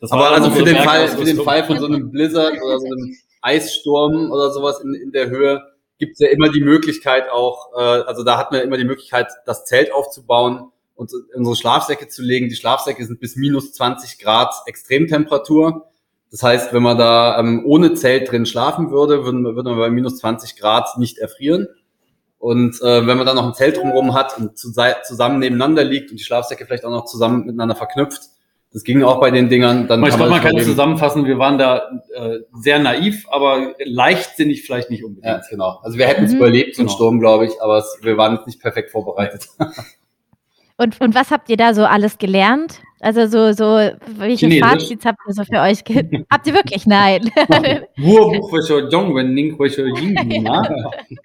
S3: Ja. Aber also für den Fall, für den Fall von so einem Blizzard oder so einem Eissturm oder sowas in, in der Höhe, gibt es ja immer die Möglichkeit auch, äh, also da hat man immer die Möglichkeit, das Zelt aufzubauen und unsere Schlafsäcke zu legen. Die Schlafsäcke sind bis minus 20 Grad Extremtemperatur. Das heißt, wenn man da ähm, ohne Zelt drin schlafen würde, würde, würde man bei minus 20 Grad nicht erfrieren. Und äh, wenn man dann noch ein Zelt drumherum hat und zu, zusammen nebeneinander liegt und die Schlafsäcke vielleicht auch noch zusammen miteinander verknüpft, das ging auch bei den Dingern.
S2: Dann ich glaube, man kann zusammenfassen, wir waren da äh, sehr naiv, aber leichtsinnig vielleicht nicht unbedingt. Ja,
S3: genau. Also wir hätten es mhm. überlebt, so einen genau. Sturm, glaube ich, aber es, wir waren nicht perfekt vorbereitet.
S1: Und, und was habt ihr da so alles gelernt? Also so, so welche Chinesisch. Fazits habt ihr so für euch? habt ihr wirklich? Nein.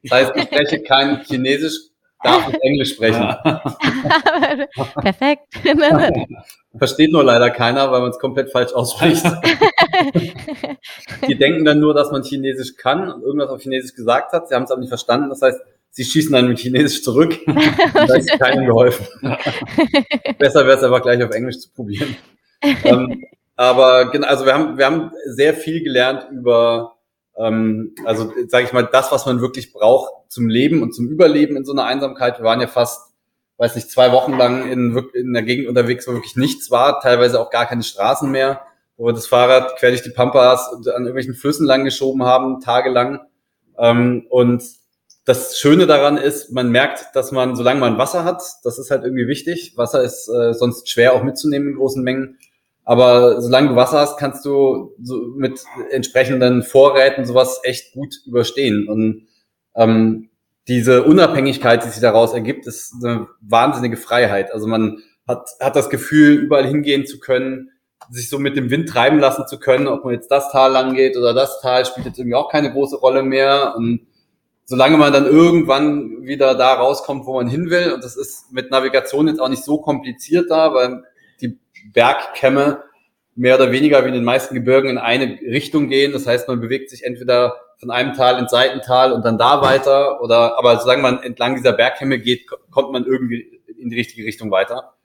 S3: das heißt, ich spreche kein Chinesisch, darf ich Englisch sprechen.
S1: Perfekt.
S3: Versteht nur leider keiner, weil man es komplett falsch ausspricht. Die denken dann nur, dass man Chinesisch kann und irgendwas auf Chinesisch gesagt hat. Sie haben es aber nicht verstanden. Das heißt, sie schießen dann mit Chinesisch zurück. da ist keinem geholfen. Besser wäre es einfach gleich auf Englisch zu probieren. ähm, aber genau, also wir haben, wir haben sehr viel gelernt über, ähm, also sage ich mal, das, was man wirklich braucht zum Leben und zum Überleben in so einer Einsamkeit. Wir waren ja fast, weiß nicht, zwei Wochen lang in, in der Gegend unterwegs, wo wirklich nichts war, teilweise auch gar keine Straßen mehr, wo wir das Fahrrad quer durch die Pampas an irgendwelchen Flüssen lang geschoben haben, tagelang. Ähm, und das Schöne daran ist, man merkt, dass man, solange man Wasser hat, das ist halt irgendwie wichtig. Wasser ist äh, sonst schwer auch mitzunehmen in großen Mengen. Aber solange du Wasser hast, kannst du so mit entsprechenden Vorräten sowas echt gut überstehen. Und ähm, diese Unabhängigkeit, die sich daraus ergibt, ist eine wahnsinnige Freiheit. Also man hat, hat das Gefühl, überall hingehen zu können, sich so mit dem Wind treiben lassen zu können, ob man jetzt das Tal lang geht oder das Tal, spielt jetzt irgendwie auch keine große Rolle mehr. Und solange man dann irgendwann wieder da rauskommt, wo man hin will, und das ist mit Navigation jetzt auch nicht so kompliziert da, weil die Bergkämme mehr oder weniger wie in den meisten Gebirgen in eine Richtung gehen. Das heißt, man bewegt sich entweder von einem Tal ins Seitental und dann da weiter, oder aber solange man entlang dieser Bergkämme geht, kommt man irgendwie in die richtige Richtung weiter.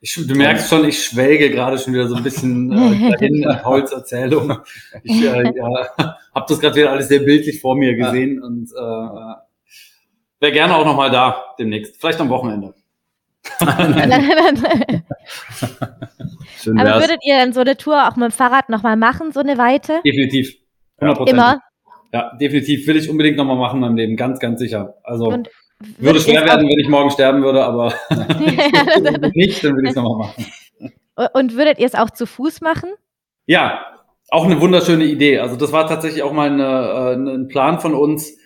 S2: Ich, du merkst schon, ich schwelge gerade schon wieder so ein bisschen äh, dahin in Pauls Erzählung. Ich äh, ja, habe das gerade wieder alles sehr bildlich vor mir gesehen ja. und äh, wäre gerne auch nochmal da demnächst. Vielleicht am Wochenende.
S1: Aber würdet ihr dann so eine Tour auch mit dem Fahrrad nochmal machen, so eine Weite?
S2: Definitiv. 100%. Immer? Ja, definitiv. Will ich unbedingt nochmal machen in meinem Leben. Ganz, ganz sicher. Also. Und würde schwer werden, wenn ich morgen sterben würde, aber nicht, dann würde ich es nochmal machen.
S1: Und würdet ihr es auch zu Fuß machen?
S2: Ja, auch eine wunderschöne Idee. Also das war tatsächlich auch mal eine, äh, ein Plan von uns,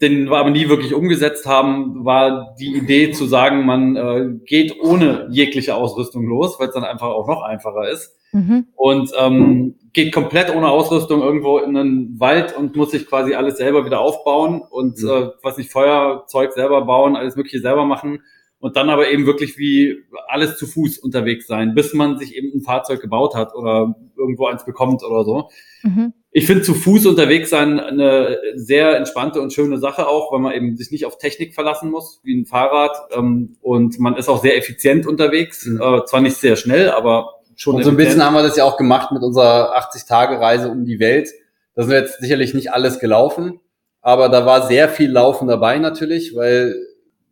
S2: den wir aber nie wirklich umgesetzt haben, war die Idee zu sagen, man äh, geht ohne jegliche Ausrüstung los, weil es dann einfach auch noch einfacher ist. Mhm. und ähm, geht komplett ohne Ausrüstung irgendwo in einen Wald und muss sich quasi alles selber wieder aufbauen und mhm. äh, was nicht Feuerzeug selber bauen, alles Mögliche selber machen und dann aber eben wirklich wie alles zu Fuß unterwegs sein, bis man sich eben ein Fahrzeug gebaut hat oder irgendwo eins bekommt oder so. Mhm. Ich finde zu Fuß unterwegs sein eine sehr entspannte und schöne Sache auch, weil man eben sich nicht auf Technik verlassen muss, wie ein Fahrrad. Ähm, und man ist auch sehr effizient unterwegs. Mhm. Äh, zwar nicht sehr schnell, aber schon.
S3: Und so ein bisschen haben wir das ja auch gemacht mit unserer 80-Tage-Reise um die Welt. Da sind wir jetzt sicherlich nicht alles gelaufen, aber da war sehr viel Laufen dabei natürlich, weil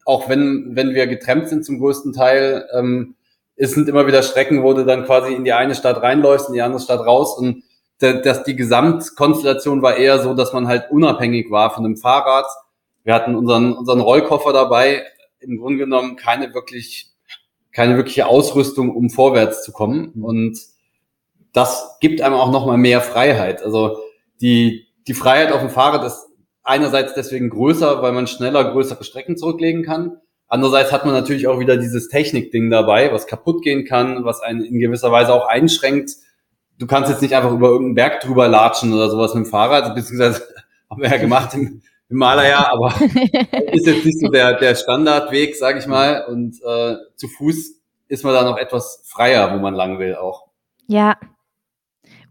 S3: auch wenn, wenn wir getrennt sind zum größten Teil, ähm, es sind immer wieder Strecken, wo du dann quasi in die eine Stadt reinläufst, in die andere Stadt raus und dass die Gesamtkonstellation war eher so, dass man halt unabhängig war von dem Fahrrad. Wir hatten unseren, unseren Rollkoffer dabei, im Grunde genommen keine wirklich, keine wirkliche Ausrüstung, um vorwärts zu kommen. Und das gibt einem auch nochmal mehr Freiheit. Also die, die Freiheit auf dem Fahrrad ist einerseits deswegen größer, weil man schneller größere Strecken zurücklegen kann. Andererseits hat man natürlich auch wieder dieses Technik-Ding dabei, was kaputt gehen kann, was einen in gewisser Weise auch einschränkt. Du kannst jetzt nicht einfach über irgendeinen Berg drüber latschen oder sowas mit dem Fahrrad, beziehungsweise haben wir ja gemacht im, im Malerjahr, aber ist jetzt nicht so der, der Standardweg, sage ich mal. Und äh, zu Fuß ist man da noch etwas freier, wo man lang will auch.
S1: Ja,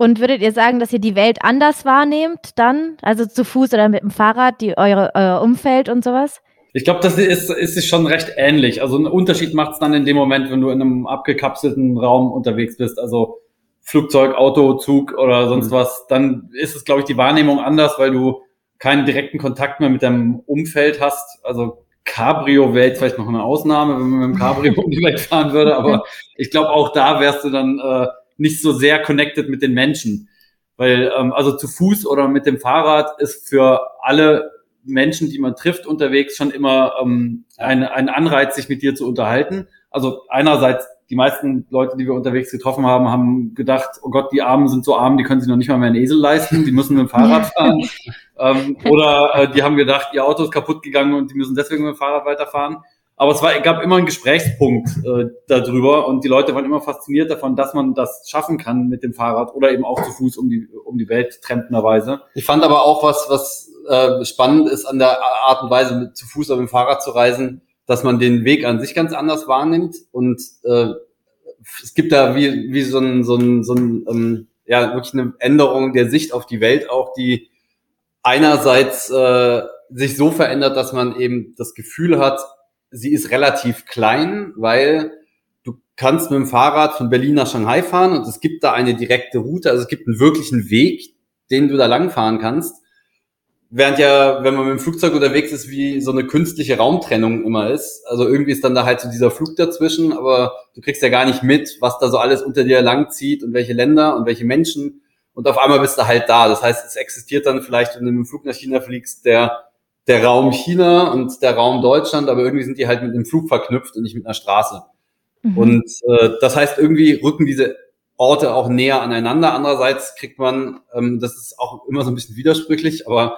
S1: und würdet ihr sagen, dass ihr die Welt anders wahrnehmt dann? Also zu Fuß oder mit dem Fahrrad, die eure, euer Umfeld und sowas?
S2: Ich glaube, das ist, ist schon recht ähnlich. Also ein Unterschied macht es dann in dem Moment, wenn du in einem abgekapselten Raum unterwegs bist. Also Flugzeug, Auto, Zug oder sonst mhm. was, dann ist es, glaube ich, die Wahrnehmung anders, weil du keinen direkten Kontakt mehr mit deinem Umfeld hast. Also Cabrio wäre jetzt vielleicht noch eine Ausnahme, wenn man mit dem Cabrio um die Welt fahren würde, aber ich glaube, auch da wärst du dann äh, nicht so sehr connected mit den Menschen. Weil, ähm, also zu Fuß oder mit dem Fahrrad ist für alle Menschen, die man trifft unterwegs, schon immer ähm, ein, ein Anreiz, sich mit dir zu unterhalten. Also einerseits, die meisten Leute, die wir unterwegs getroffen haben, haben gedacht, oh Gott, die Armen sind so arm, die können sich noch nicht mal mehr einen Esel leisten, die müssen mit dem Fahrrad fahren. ähm, oder äh, die haben gedacht, ihr Auto ist kaputt gegangen und die müssen deswegen mit dem Fahrrad weiterfahren. Aber es war, gab immer einen Gesprächspunkt äh, darüber und die Leute waren immer fasziniert davon, dass man das schaffen kann mit dem Fahrrad oder eben auch zu Fuß um die, um die Welt trempenderweise.
S3: Ich fand aber auch was, was äh, spannend ist an der Art und Weise, mit, zu Fuß oder mit dem Fahrrad zu reisen, dass man den Weg an sich ganz anders wahrnimmt und äh, es gibt da wie, wie so ein, so ein, so ein ähm, ja, wirklich eine Änderung der Sicht auf die Welt auch, die einerseits äh, sich so verändert, dass man eben das Gefühl hat, sie ist relativ klein, weil du kannst mit dem Fahrrad von Berlin nach Shanghai fahren und es gibt da eine direkte Route, also es gibt einen wirklichen Weg, den du da lang fahren kannst. Während ja, wenn man mit dem Flugzeug unterwegs ist, wie so eine künstliche Raumtrennung immer ist. Also irgendwie ist dann da halt so dieser Flug dazwischen, aber du kriegst ja gar nicht mit, was da so alles unter dir lang zieht und welche Länder und welche Menschen. Und auf einmal bist du halt da. Das heißt, es existiert dann vielleicht, wenn du mit dem Flug nach China fliegst, der der Raum China und der Raum Deutschland, aber irgendwie sind die halt mit einem Flug verknüpft und nicht mit einer Straße. Mhm. Und äh, das heißt, irgendwie rücken diese Orte auch näher aneinander. Andererseits kriegt man, ähm, das ist auch immer so ein bisschen widersprüchlich, aber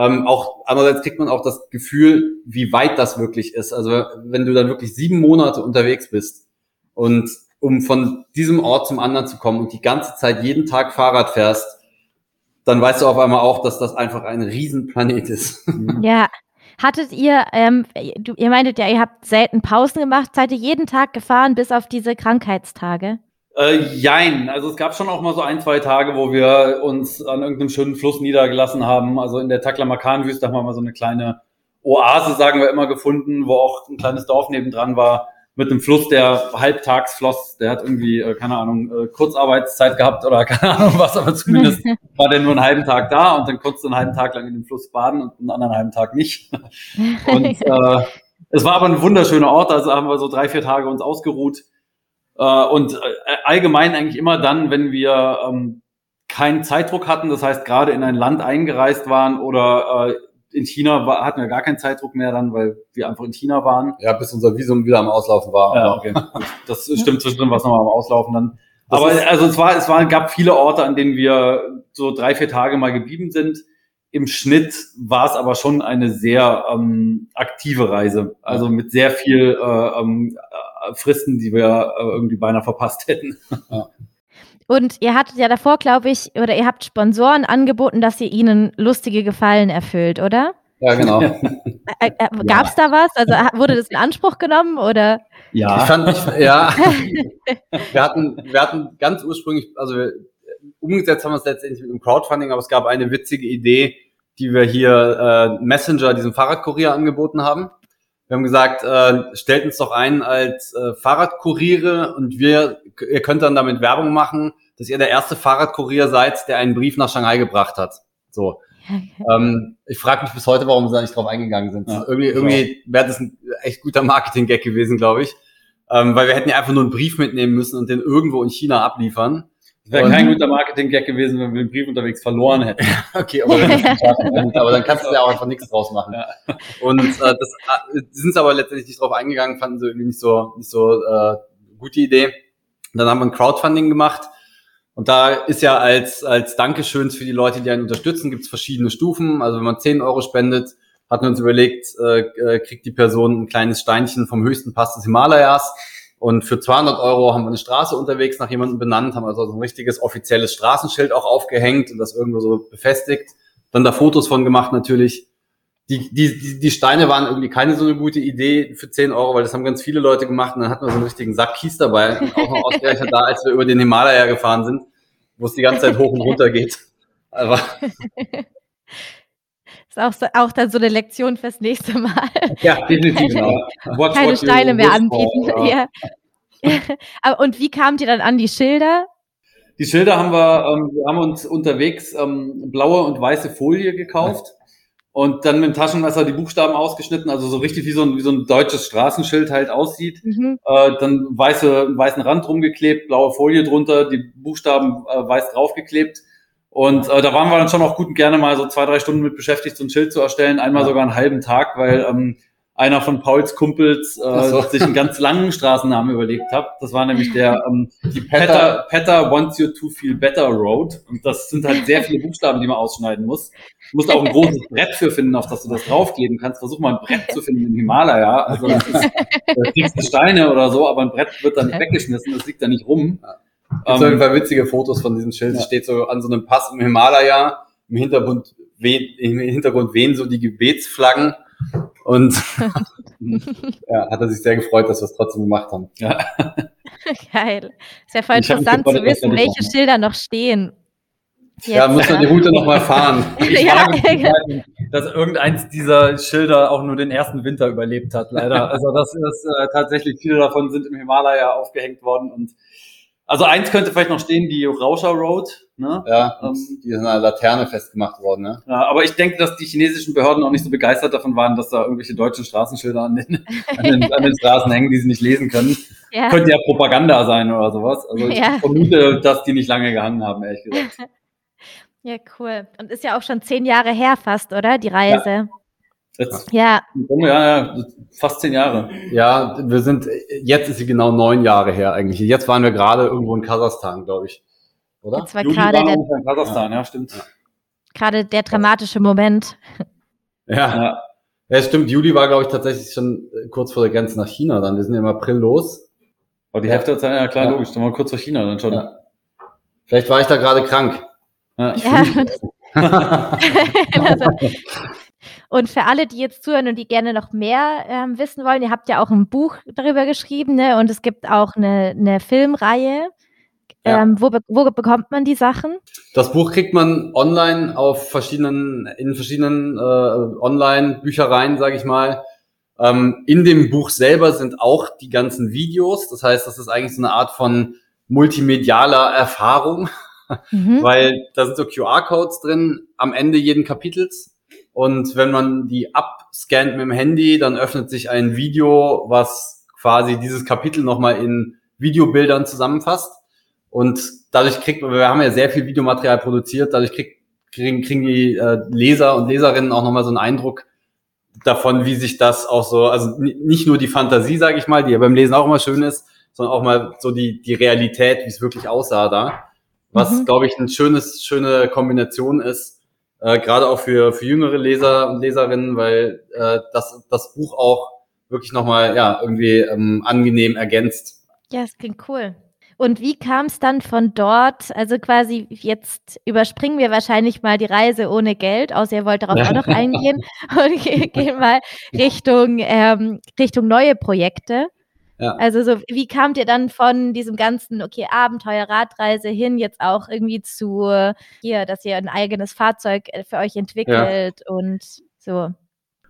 S3: ähm, auch andererseits kriegt man auch das Gefühl, wie weit das wirklich ist. Also wenn du dann wirklich sieben Monate unterwegs bist und um von diesem Ort zum anderen zu kommen und die ganze Zeit jeden Tag Fahrrad fährst, dann weißt du auf einmal auch, dass das einfach ein Riesenplanet ist.
S1: Ja. Hattet ihr, ähm, du, ihr meintet ja, ihr habt selten Pausen gemacht, seid ihr jeden Tag gefahren bis auf diese Krankheitstage?
S2: Äh, jein, also es gab schon auch mal so ein, zwei Tage, wo wir uns an irgendeinem schönen Fluss niedergelassen haben. Also in der Taklamakan-Wüste haben wir mal so eine kleine Oase, sagen wir immer, gefunden, wo auch ein kleines Dorf nebendran war mit einem Fluss, der halbtags floss. Der hat irgendwie, äh, keine Ahnung, äh, Kurzarbeitszeit gehabt oder keine Ahnung was, aber zumindest war der nur einen halben Tag da und dann konntest du einen halben Tag lang in dem Fluss baden und einen anderen halben Tag nicht. Und äh, es war aber ein wunderschöner Ort, also haben wir so drei, vier Tage uns ausgeruht. Äh, und äh, allgemein eigentlich immer dann, wenn wir ähm, keinen Zeitdruck hatten, das heißt gerade in ein Land eingereist waren oder äh, in China war, hatten wir gar keinen Zeitdruck mehr dann, weil wir einfach in China waren.
S3: Ja, bis unser Visum wieder am Auslaufen war.
S2: Ja, okay. das stimmt, zwischendrin war es nochmal am Auslaufen dann. Das Aber also es war, es war, gab viele Orte, an denen wir so drei, vier Tage mal geblieben sind. Im Schnitt war es aber schon eine sehr ähm, aktive Reise. Also mit sehr viel äh, ähm, Fristen, die wir äh, irgendwie beinahe verpasst hätten. Ja.
S1: Und ihr hattet ja davor, glaube ich, oder ihr habt Sponsoren angeboten, dass ihr ihnen lustige Gefallen erfüllt, oder?
S3: Ja, genau.
S1: Gab es da was? Also wurde das in Anspruch genommen oder?
S3: Ja. Ich fand, ich, ja. wir hatten, wir hatten ganz ursprünglich, also wir, umgesetzt haben wir es letztendlich mit einem Crowdfunding, aber es gab eine witzige Idee, die wir hier äh, Messenger, diesem Fahrradkurier angeboten haben. Wir haben gesagt, äh, stellt uns doch ein als äh, Fahrradkuriere und wir, ihr könnt dann damit Werbung machen, dass ihr der erste Fahrradkurier seid, der einen Brief nach Shanghai gebracht hat. So. ähm, ich frage mich bis heute, warum sie da nicht drauf eingegangen sind. Ja, irgendwie irgendwie wäre das ein echt guter Marketing-Gag gewesen, glaube ich. Ähm, weil wir hätten ja einfach nur einen Brief mitnehmen müssen und den irgendwo in China abliefern.
S2: Wäre kein guter Marketing-Gag gewesen, wenn wir den Brief unterwegs verloren hätten.
S3: okay, aber, aber, dann kannst du ja auch einfach nichts draus machen. Ja. Und äh, das äh, sind aber letztendlich nicht drauf eingegangen, fanden sie irgendwie nicht so, nicht so äh, gute Idee. dann haben wir ein Crowdfunding gemacht. Und da ist ja als, als Dankeschöns für die Leute, die einen unterstützen, gibt es verschiedene Stufen. Also wenn man 10 Euro spendet, hatten wir uns überlegt, äh, äh, kriegt die Person ein kleines Steinchen vom höchsten Pass des Himalayas. Und für 200 Euro haben wir eine Straße unterwegs nach jemandem benannt, haben also ein richtiges offizielles Straßenschild auch aufgehängt und das irgendwo so befestigt. Dann da Fotos von gemacht natürlich. Die, die, die, Steine waren irgendwie keine so eine gute Idee für 10 Euro, weil das haben ganz viele Leute gemacht und dann hatten wir so einen richtigen Sack Kies dabei. Und auch noch ausgerechnet da, als wir über den Himalaya gefahren sind, wo es die ganze Zeit hoch und runter geht. Aber
S1: ist auch, so, auch dann so eine Lektion fürs nächste Mal.
S3: Ja, definitiv. Genau.
S1: Watch Keine Steine mehr anbieten. For, ja. und wie kamt ihr dann an die Schilder?
S2: Die Schilder haben wir, ähm, wir haben uns unterwegs ähm, blaue und weiße Folie gekauft und dann mit dem Taschenmesser die Buchstaben ausgeschnitten, also so richtig wie so ein, wie so ein deutsches Straßenschild halt aussieht. Mhm. Äh, dann weiße, weißen Rand rumgeklebt, blaue Folie drunter, die Buchstaben äh, weiß draufgeklebt und äh, da waren wir dann schon auch gut und gerne mal so zwei, drei Stunden mit beschäftigt, so ein Schild zu erstellen. Einmal sogar einen halben Tag, weil ähm, einer von Pauls Kumpels äh, so. sich einen ganz langen Straßennamen überlegt hat. Das war nämlich der ähm, die Petter, Petter Wants You to Feel Better Road. Und das sind halt sehr viele Buchstaben, die man ausschneiden muss. Du musst auch ein großes Brett für finden, auf das du das draufkleben kannst. Versuch mal ein Brett zu finden im Himalaya. Also das ist, da kriegst du Steine oder so, aber ein Brett wird dann weggeschmissen, das liegt da nicht rum.
S3: Gibt um, auf jeden Fall witzige Fotos von diesem Schild. Ja. steht so an so einem Pass im Himalaya. Im Hintergrund, wehen, im Hintergrund wehen so die Gebetsflaggen. Und ja, hat er sich sehr gefreut, dass wir es trotzdem gemacht haben. Ja.
S1: Geil. Ist ja voll ich interessant gefreut, zu wissen, welche Schilder noch stehen.
S3: Jetzt. Ja, muss man die Route nochmal fahren.
S2: Ich ja, frage dass irgendeins dieser Schilder auch nur den ersten Winter überlebt hat, leider. Also das ist äh, tatsächlich, viele davon sind im Himalaya aufgehängt worden und also eins könnte vielleicht noch stehen, die Rauscher Road.
S3: Ne? Ja, ähm, die ist an einer Laterne festgemacht worden. Ne?
S2: Ja, aber ich denke, dass die chinesischen Behörden auch nicht so begeistert davon waren, dass da irgendwelche deutschen Straßenschilder an den, an den, an den Straßen hängen, die sie nicht lesen können. Ja. Könnte ja Propaganda sein oder sowas. Also ich ja. vermute, dass die nicht lange gehangen haben, ehrlich gesagt.
S1: Ja, cool. Und ist ja auch schon zehn Jahre her fast, oder? Die Reise. Ja.
S2: Jetzt, ja. ja. Ja, fast zehn Jahre.
S3: Ja, wir sind, jetzt ist sie genau neun Jahre her eigentlich. Jetzt waren wir gerade irgendwo in Kasachstan, glaube ich.
S1: Oder? Jetzt war gerade der, in
S2: Kasachstan, ja, ja stimmt. Ja.
S1: Gerade der dramatische Moment.
S3: Ja. ja. Stimmt. Juli war, glaube ich, tatsächlich schon äh, kurz vor der Grenze nach China dann. Wir sind im April los.
S2: Aber die Hälfte der Zeit, ja klar, logisch. Dann war kurz vor China dann schon. Ja.
S3: Vielleicht war ich da gerade krank.
S1: Ja. also, und für alle, die jetzt zuhören und die gerne noch mehr ähm, wissen wollen, ihr habt ja auch ein Buch darüber geschrieben, ne? Und es gibt auch eine, eine Filmreihe. Ja. Ähm, wo, wo bekommt man die Sachen?
S3: Das Buch kriegt man online auf verschiedenen, in verschiedenen äh, Online-Büchereien, sage ich mal. Ähm, in dem Buch selber sind auch die ganzen Videos. Das heißt, das ist eigentlich so eine Art von multimedialer Erfahrung, mhm. weil da sind so QR-Codes drin am Ende jeden Kapitels. Und wenn man die abscannt mit dem Handy, dann öffnet sich ein Video, was quasi dieses Kapitel nochmal in Videobildern zusammenfasst. Und dadurch kriegt man, wir haben ja sehr viel Videomaterial produziert, dadurch krieg, kriegen, kriegen die äh, Leser und Leserinnen auch nochmal so einen Eindruck davon, wie sich das auch so, also nicht nur die Fantasie, sage ich mal, die ja beim Lesen auch immer schön ist, sondern auch mal so die, die Realität, wie es wirklich aussah da. Was, mhm. glaube ich, eine schönes, schöne Kombination ist, äh, gerade auch für, für jüngere Leser und Leserinnen, weil äh, das, das Buch auch wirklich nochmal ja, irgendwie ähm, angenehm ergänzt.
S1: Ja, es klingt cool. Und wie kam es dann von dort, also quasi jetzt überspringen wir wahrscheinlich mal die Reise ohne Geld, außer ihr wollt darauf auch noch eingehen und gehen mal Richtung, ähm, Richtung neue Projekte. Ja. Also so, wie kamt ihr dann von diesem ganzen, okay, Abenteuer, Radreise hin jetzt auch irgendwie zu hier, dass ihr ein eigenes Fahrzeug äh, für euch entwickelt ja. und so?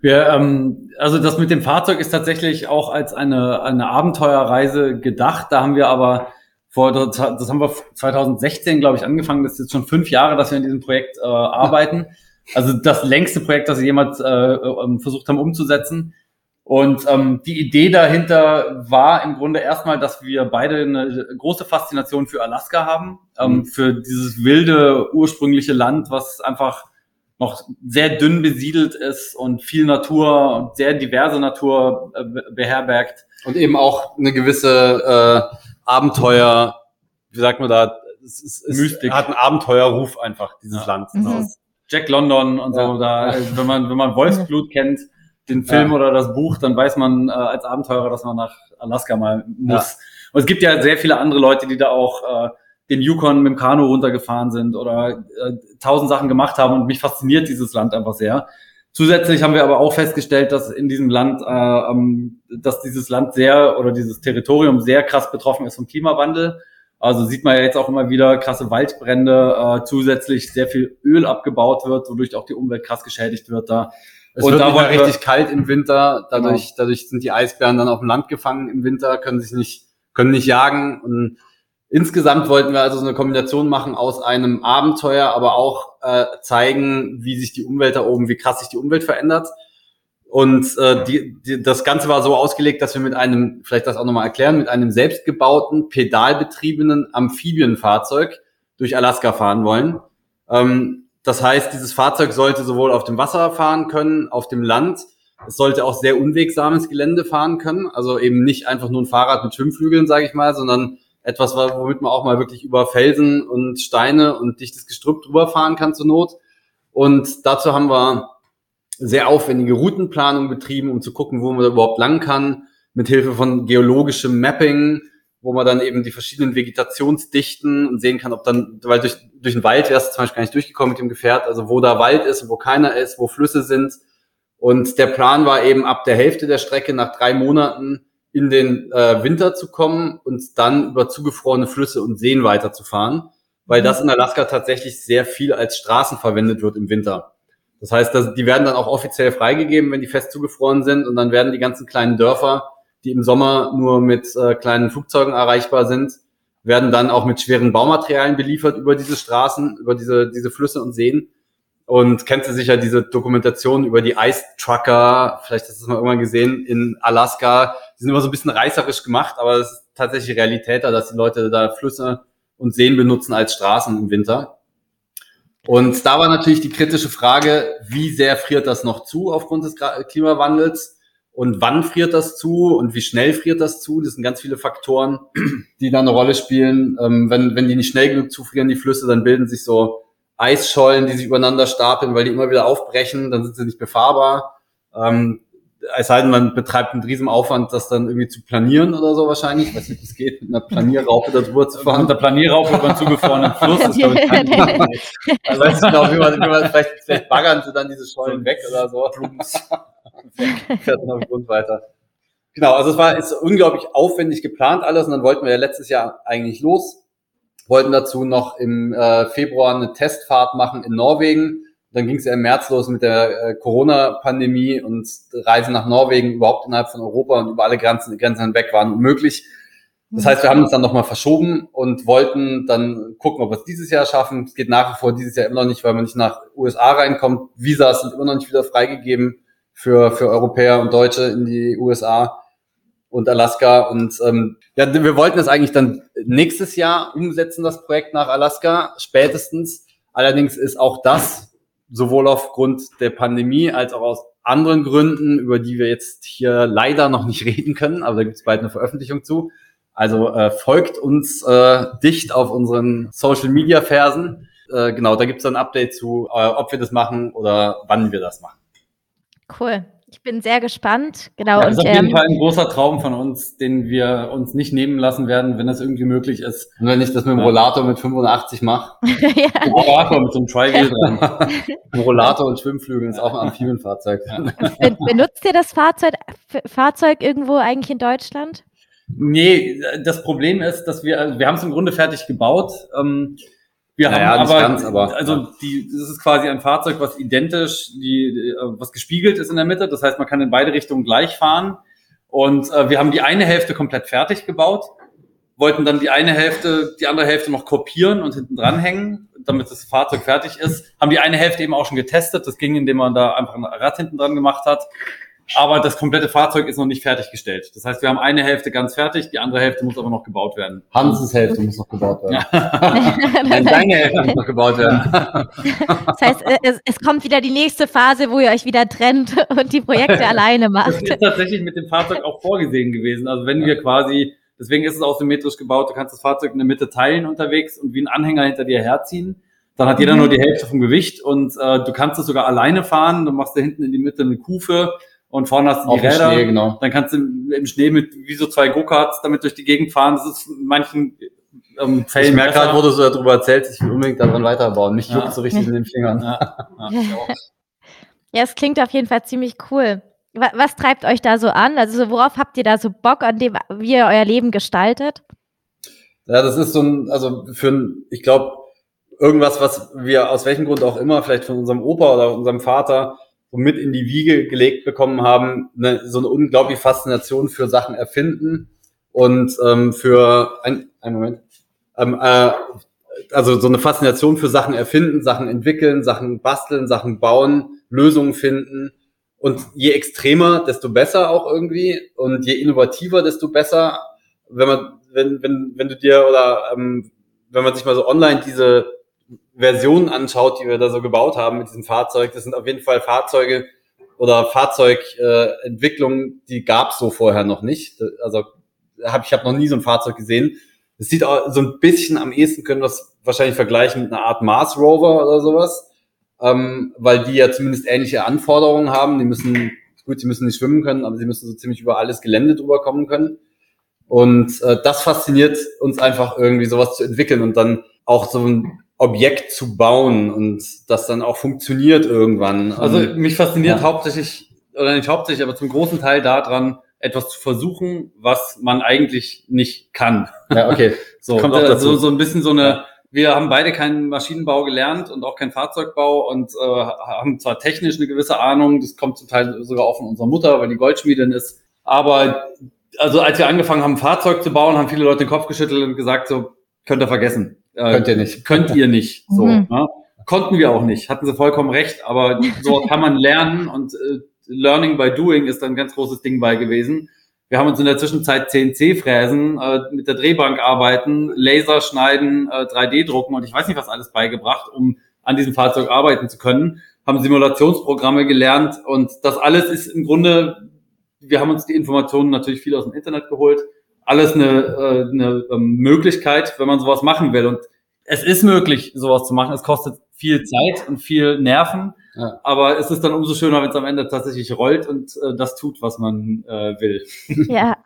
S2: Wir, ähm, also das mit dem Fahrzeug ist tatsächlich auch als eine, eine Abenteuerreise gedacht. Da haben wir aber vor, das haben wir 2016, glaube ich, angefangen. Das ist jetzt schon fünf Jahre, dass wir in diesem Projekt äh, arbeiten. Also das längste Projekt, das wir jemals äh, ähm, versucht haben umzusetzen. Und ähm, die Idee dahinter war im Grunde erstmal, dass wir beide eine große Faszination für Alaska haben, ähm, mhm. für dieses wilde, ursprüngliche Land, was einfach noch sehr dünn besiedelt ist und viel Natur und sehr diverse Natur äh, beherbergt.
S3: Und eben auch eine gewisse äh, Abenteuer, wie sagt man da, es, es, es Mystik. hat einen Abenteuerruf einfach, dieses ja. Land.
S2: Mhm. Jack London und so, da, wenn man, wenn man Wolfsblut kennt, den Film ja. oder das Buch, dann weiß man äh, als Abenteurer, dass man nach Alaska mal muss. Ja. Und es gibt ja sehr viele andere Leute, die da auch äh, den Yukon mit dem Kanu runtergefahren sind oder äh, tausend Sachen gemacht haben und mich fasziniert dieses Land einfach sehr. Zusätzlich haben wir aber auch festgestellt, dass in diesem Land, äh, ähm, dass dieses Land sehr oder dieses Territorium sehr krass betroffen ist vom Klimawandel. Also sieht man ja jetzt auch immer wieder krasse Waldbrände, äh, zusätzlich sehr viel Öl abgebaut wird, wodurch auch die Umwelt krass geschädigt wird da.
S3: Es und wird da war richtig kalt im Winter, dadurch, genau. dadurch sind die Eisbären dann auf dem Land gefangen im Winter, können sich nicht, können nicht jagen und Insgesamt wollten wir also so eine Kombination machen aus einem Abenteuer, aber auch äh, zeigen, wie sich die Umwelt da oben, wie krass sich die Umwelt verändert. Und äh, die, die, das Ganze war so ausgelegt, dass wir mit einem, vielleicht das auch nochmal erklären, mit einem selbstgebauten, pedalbetriebenen Amphibienfahrzeug durch Alaska fahren wollen. Ähm, das heißt, dieses Fahrzeug sollte sowohl auf dem Wasser fahren können, auf dem Land. Es sollte auch sehr unwegsames Gelände fahren können. Also eben nicht einfach nur ein Fahrrad mit Schwimmflügeln, sage ich mal, sondern etwas, womit man auch mal wirklich über Felsen und Steine und dichtes Gestrüpp drüber fahren kann zur Not. Und dazu haben wir sehr aufwendige Routenplanung betrieben, um zu gucken, wo man überhaupt lang kann, mit Hilfe von geologischem Mapping, wo man dann eben die verschiedenen Vegetationsdichten und sehen kann, ob dann, weil durch, durch den Wald wärst du zum Beispiel gar nicht durchgekommen mit dem Gefährt, also wo da Wald ist wo keiner ist, wo Flüsse sind. Und der Plan war eben ab der Hälfte der Strecke nach drei Monaten in den äh, Winter zu kommen und dann über zugefrorene Flüsse und Seen weiterzufahren, weil das in Alaska tatsächlich sehr viel als Straßen verwendet wird im Winter. Das heißt, dass, die werden dann auch offiziell freigegeben, wenn die fest zugefroren sind und dann werden die ganzen kleinen Dörfer, die im Sommer nur mit äh, kleinen Flugzeugen erreichbar sind, werden dann auch mit schweren Baumaterialien beliefert über diese Straßen, über diese, diese Flüsse und Seen und kennst du sicher diese Dokumentation über die Ice Trucker, vielleicht hast du es mal irgendwann gesehen, in Alaska. Die sind immer so ein bisschen reißerisch gemacht, aber es ist tatsächlich Realität da, dass die Leute da Flüsse und Seen benutzen als Straßen im Winter. Und da war natürlich die kritische Frage, wie sehr friert das noch zu aufgrund des Klimawandels? Und wann friert das zu und wie schnell friert das zu? Das sind ganz viele Faktoren, die da eine Rolle spielen. Ähm, wenn, wenn die nicht schnell genug zufrieren, die Flüsse, dann bilden sich so Eisschollen, die sich übereinander stapeln, weil die immer wieder aufbrechen, dann sind sie nicht befahrbar. Ähm, es sei denn, man betreibt einen riesen Aufwand, das dann irgendwie zu planieren oder so wahrscheinlich. Ich weiß nicht, wie es geht, mit einer Planierraupe darüber zu fahren. Mit
S2: der Planierraupe über einen zugefrorenen Fluss. Das glaube ich
S3: also ich genau, wie man, wie man vielleicht, vielleicht baggern sie dann diese Schollen weg oder so. Fährt dann Grund weiter. Genau, also es war ist unglaublich aufwendig geplant alles und dann wollten wir ja letztes Jahr eigentlich los wollten dazu noch im äh, Februar eine Testfahrt machen in Norwegen. Dann ging es ja im März los mit der äh, Corona-Pandemie und Reisen nach Norwegen überhaupt innerhalb von Europa und über alle Grenzen, Grenzen hinweg waren unmöglich. Das heißt, wir haben uns dann nochmal verschoben und wollten dann gucken, ob wir es dieses Jahr schaffen. Es geht nach wie vor dieses Jahr immer noch nicht, weil man nicht nach USA reinkommt. Visas sind immer noch nicht wieder freigegeben für, für Europäer und Deutsche in die USA und Alaska. Und ähm, ja, wir wollten es eigentlich dann nächstes Jahr umsetzen, das Projekt nach Alaska, spätestens. Allerdings ist auch das sowohl aufgrund der Pandemie als auch aus anderen Gründen, über die wir jetzt hier leider noch nicht reden können, aber da gibt es bald eine Veröffentlichung zu. Also äh, folgt uns äh, dicht auf unseren Social Media Versen. Äh, genau, da gibt es ein Update zu, äh, ob wir das machen oder wann wir das machen.
S1: Cool. Ich bin sehr gespannt. Genau.
S2: Ja, das ist auf jeden ähm, Fall ein großer Traum von uns, den wir uns nicht nehmen lassen werden, wenn das irgendwie möglich ist.
S3: Und wenn ich das mit dem Rollator mit 85 mache.
S2: ja. Rollator mit so einem Tri-Wheel dran.
S3: Ein Rollator und Schwimmflügel ist auch ein Amphibienfahrzeug.
S1: Benutzt ihr das Fahrzeug, Fahrzeug irgendwo eigentlich in Deutschland?
S2: Nee, das Problem ist, dass wir, also wir haben es im Grunde fertig gebaut. Ähm, wir naja, haben aber, ganz, aber, also die, das ist quasi ein Fahrzeug, was identisch, die, was gespiegelt ist in der Mitte. Das heißt, man kann in beide Richtungen gleich fahren. Und äh, wir haben die eine Hälfte komplett fertig gebaut, wollten dann die eine Hälfte, die andere Hälfte noch kopieren und hinten dranhängen, damit das Fahrzeug fertig ist. Haben die eine Hälfte eben auch schon getestet. Das ging, indem man da einfach ein Rad hinten dran gemacht hat aber das komplette Fahrzeug ist noch nicht fertiggestellt. Das heißt, wir haben eine Hälfte ganz fertig, die andere Hälfte muss aber noch gebaut werden.
S3: Hanses Hälfte muss noch gebaut werden. Nein, deine Hälfte muss noch gebaut werden.
S1: das heißt, es, es, kommt wieder die nächste Phase, wo ihr euch wieder trennt und die Projekte alleine macht. Das
S2: ist tatsächlich mit dem Fahrzeug auch vorgesehen gewesen. Also wenn wir quasi, deswegen ist es auch symmetrisch gebaut, du kannst das Fahrzeug in der Mitte teilen unterwegs und wie ein Anhänger hinter dir herziehen. Dann hat jeder mhm. nur die Hälfte vom Gewicht und äh, du kannst es sogar alleine fahren. Dann machst du hinten in die Mitte eine Kufe und vorne hast du die Räder. Schnee, genau. Dann kannst du im Schnee mit wie so zwei Go-Karts damit durch die Gegend fahren. Das ist in manchen
S3: ähm, Fällen. Ich merke gerade, wo du so darüber erzählst, ich will unbedingt daran weiterbauen. Mich ja. juckt so richtig in den Fingern. Ja, ja,
S1: ja, es klingt auf jeden Fall ziemlich cool. Was, was treibt euch da so an? Also worauf habt ihr da so Bock, an dem, wie ihr euer Leben gestaltet?
S3: Ja, das ist so ein, also für ein, ich glaube, irgendwas, was wir aus welchem Grund auch immer, vielleicht von unserem Opa oder unserem Vater so mit in die Wiege gelegt bekommen haben, eine, so eine unglaubliche Faszination für Sachen erfinden und ähm, für ein, ein Moment, ähm, äh, also so eine Faszination für Sachen erfinden, Sachen entwickeln, Sachen basteln, Sachen bauen, Lösungen finden. Und je extremer, desto besser auch irgendwie. Und je innovativer, desto besser. Wenn man, wenn, wenn, wenn du dir oder ähm, wenn man sich mal so online diese Versionen anschaut, die wir da so gebaut haben mit diesem Fahrzeug, das sind auf jeden Fall Fahrzeuge oder Fahrzeugentwicklungen, äh, die gab es so vorher noch nicht. Also hab, ich habe noch nie so ein Fahrzeug gesehen. Es sieht auch so ein bisschen am ehesten, können wir es wahrscheinlich vergleichen mit einer Art Mars Rover oder sowas, ähm, weil die ja zumindest ähnliche Anforderungen haben. Die müssen, gut, sie müssen nicht schwimmen können, aber sie müssen so ziemlich über alles Gelände drüber kommen können. Und äh, das fasziniert uns einfach irgendwie sowas zu entwickeln und dann auch so ein Objekt zu bauen und das dann auch funktioniert irgendwann.
S2: Also mich fasziniert ja. hauptsächlich, oder nicht hauptsächlich, aber zum großen Teil daran, etwas zu versuchen, was man eigentlich nicht kann.
S3: Ja, okay.
S2: so, Kommt also so ein bisschen so eine, ja. wir haben beide keinen Maschinenbau gelernt und auch keinen Fahrzeugbau und äh, haben zwar technisch eine gewisse Ahnung, das kommt zum Teil sogar auch von unserer Mutter, weil die Goldschmiedin ist, aber also als wir angefangen haben, Fahrzeug zu bauen, haben viele Leute den Kopf geschüttelt und gesagt, so, könnt ihr vergessen.
S3: Äh, könnt ihr nicht.
S2: Könnt ihr nicht. So, mhm. ne? Konnten wir auch nicht. Hatten sie vollkommen recht. Aber so kann man lernen und äh, Learning by Doing ist ein ganz großes Ding bei gewesen. Wir haben uns in der Zwischenzeit CNC fräsen, äh, mit der Drehbank arbeiten, Laser schneiden, äh, 3D drucken und ich weiß nicht was alles beigebracht, um an diesem Fahrzeug arbeiten zu können. Haben Simulationsprogramme gelernt und das alles ist im Grunde, wir haben uns die Informationen natürlich viel aus dem Internet geholt alles eine, äh, eine ähm, Möglichkeit, wenn man sowas machen will. Und es ist möglich, sowas zu machen. Es kostet viel Zeit und viel Nerven. Ja. Aber es ist dann umso schöner, wenn es am Ende tatsächlich rollt und äh, das tut, was man äh, will.
S1: Ja.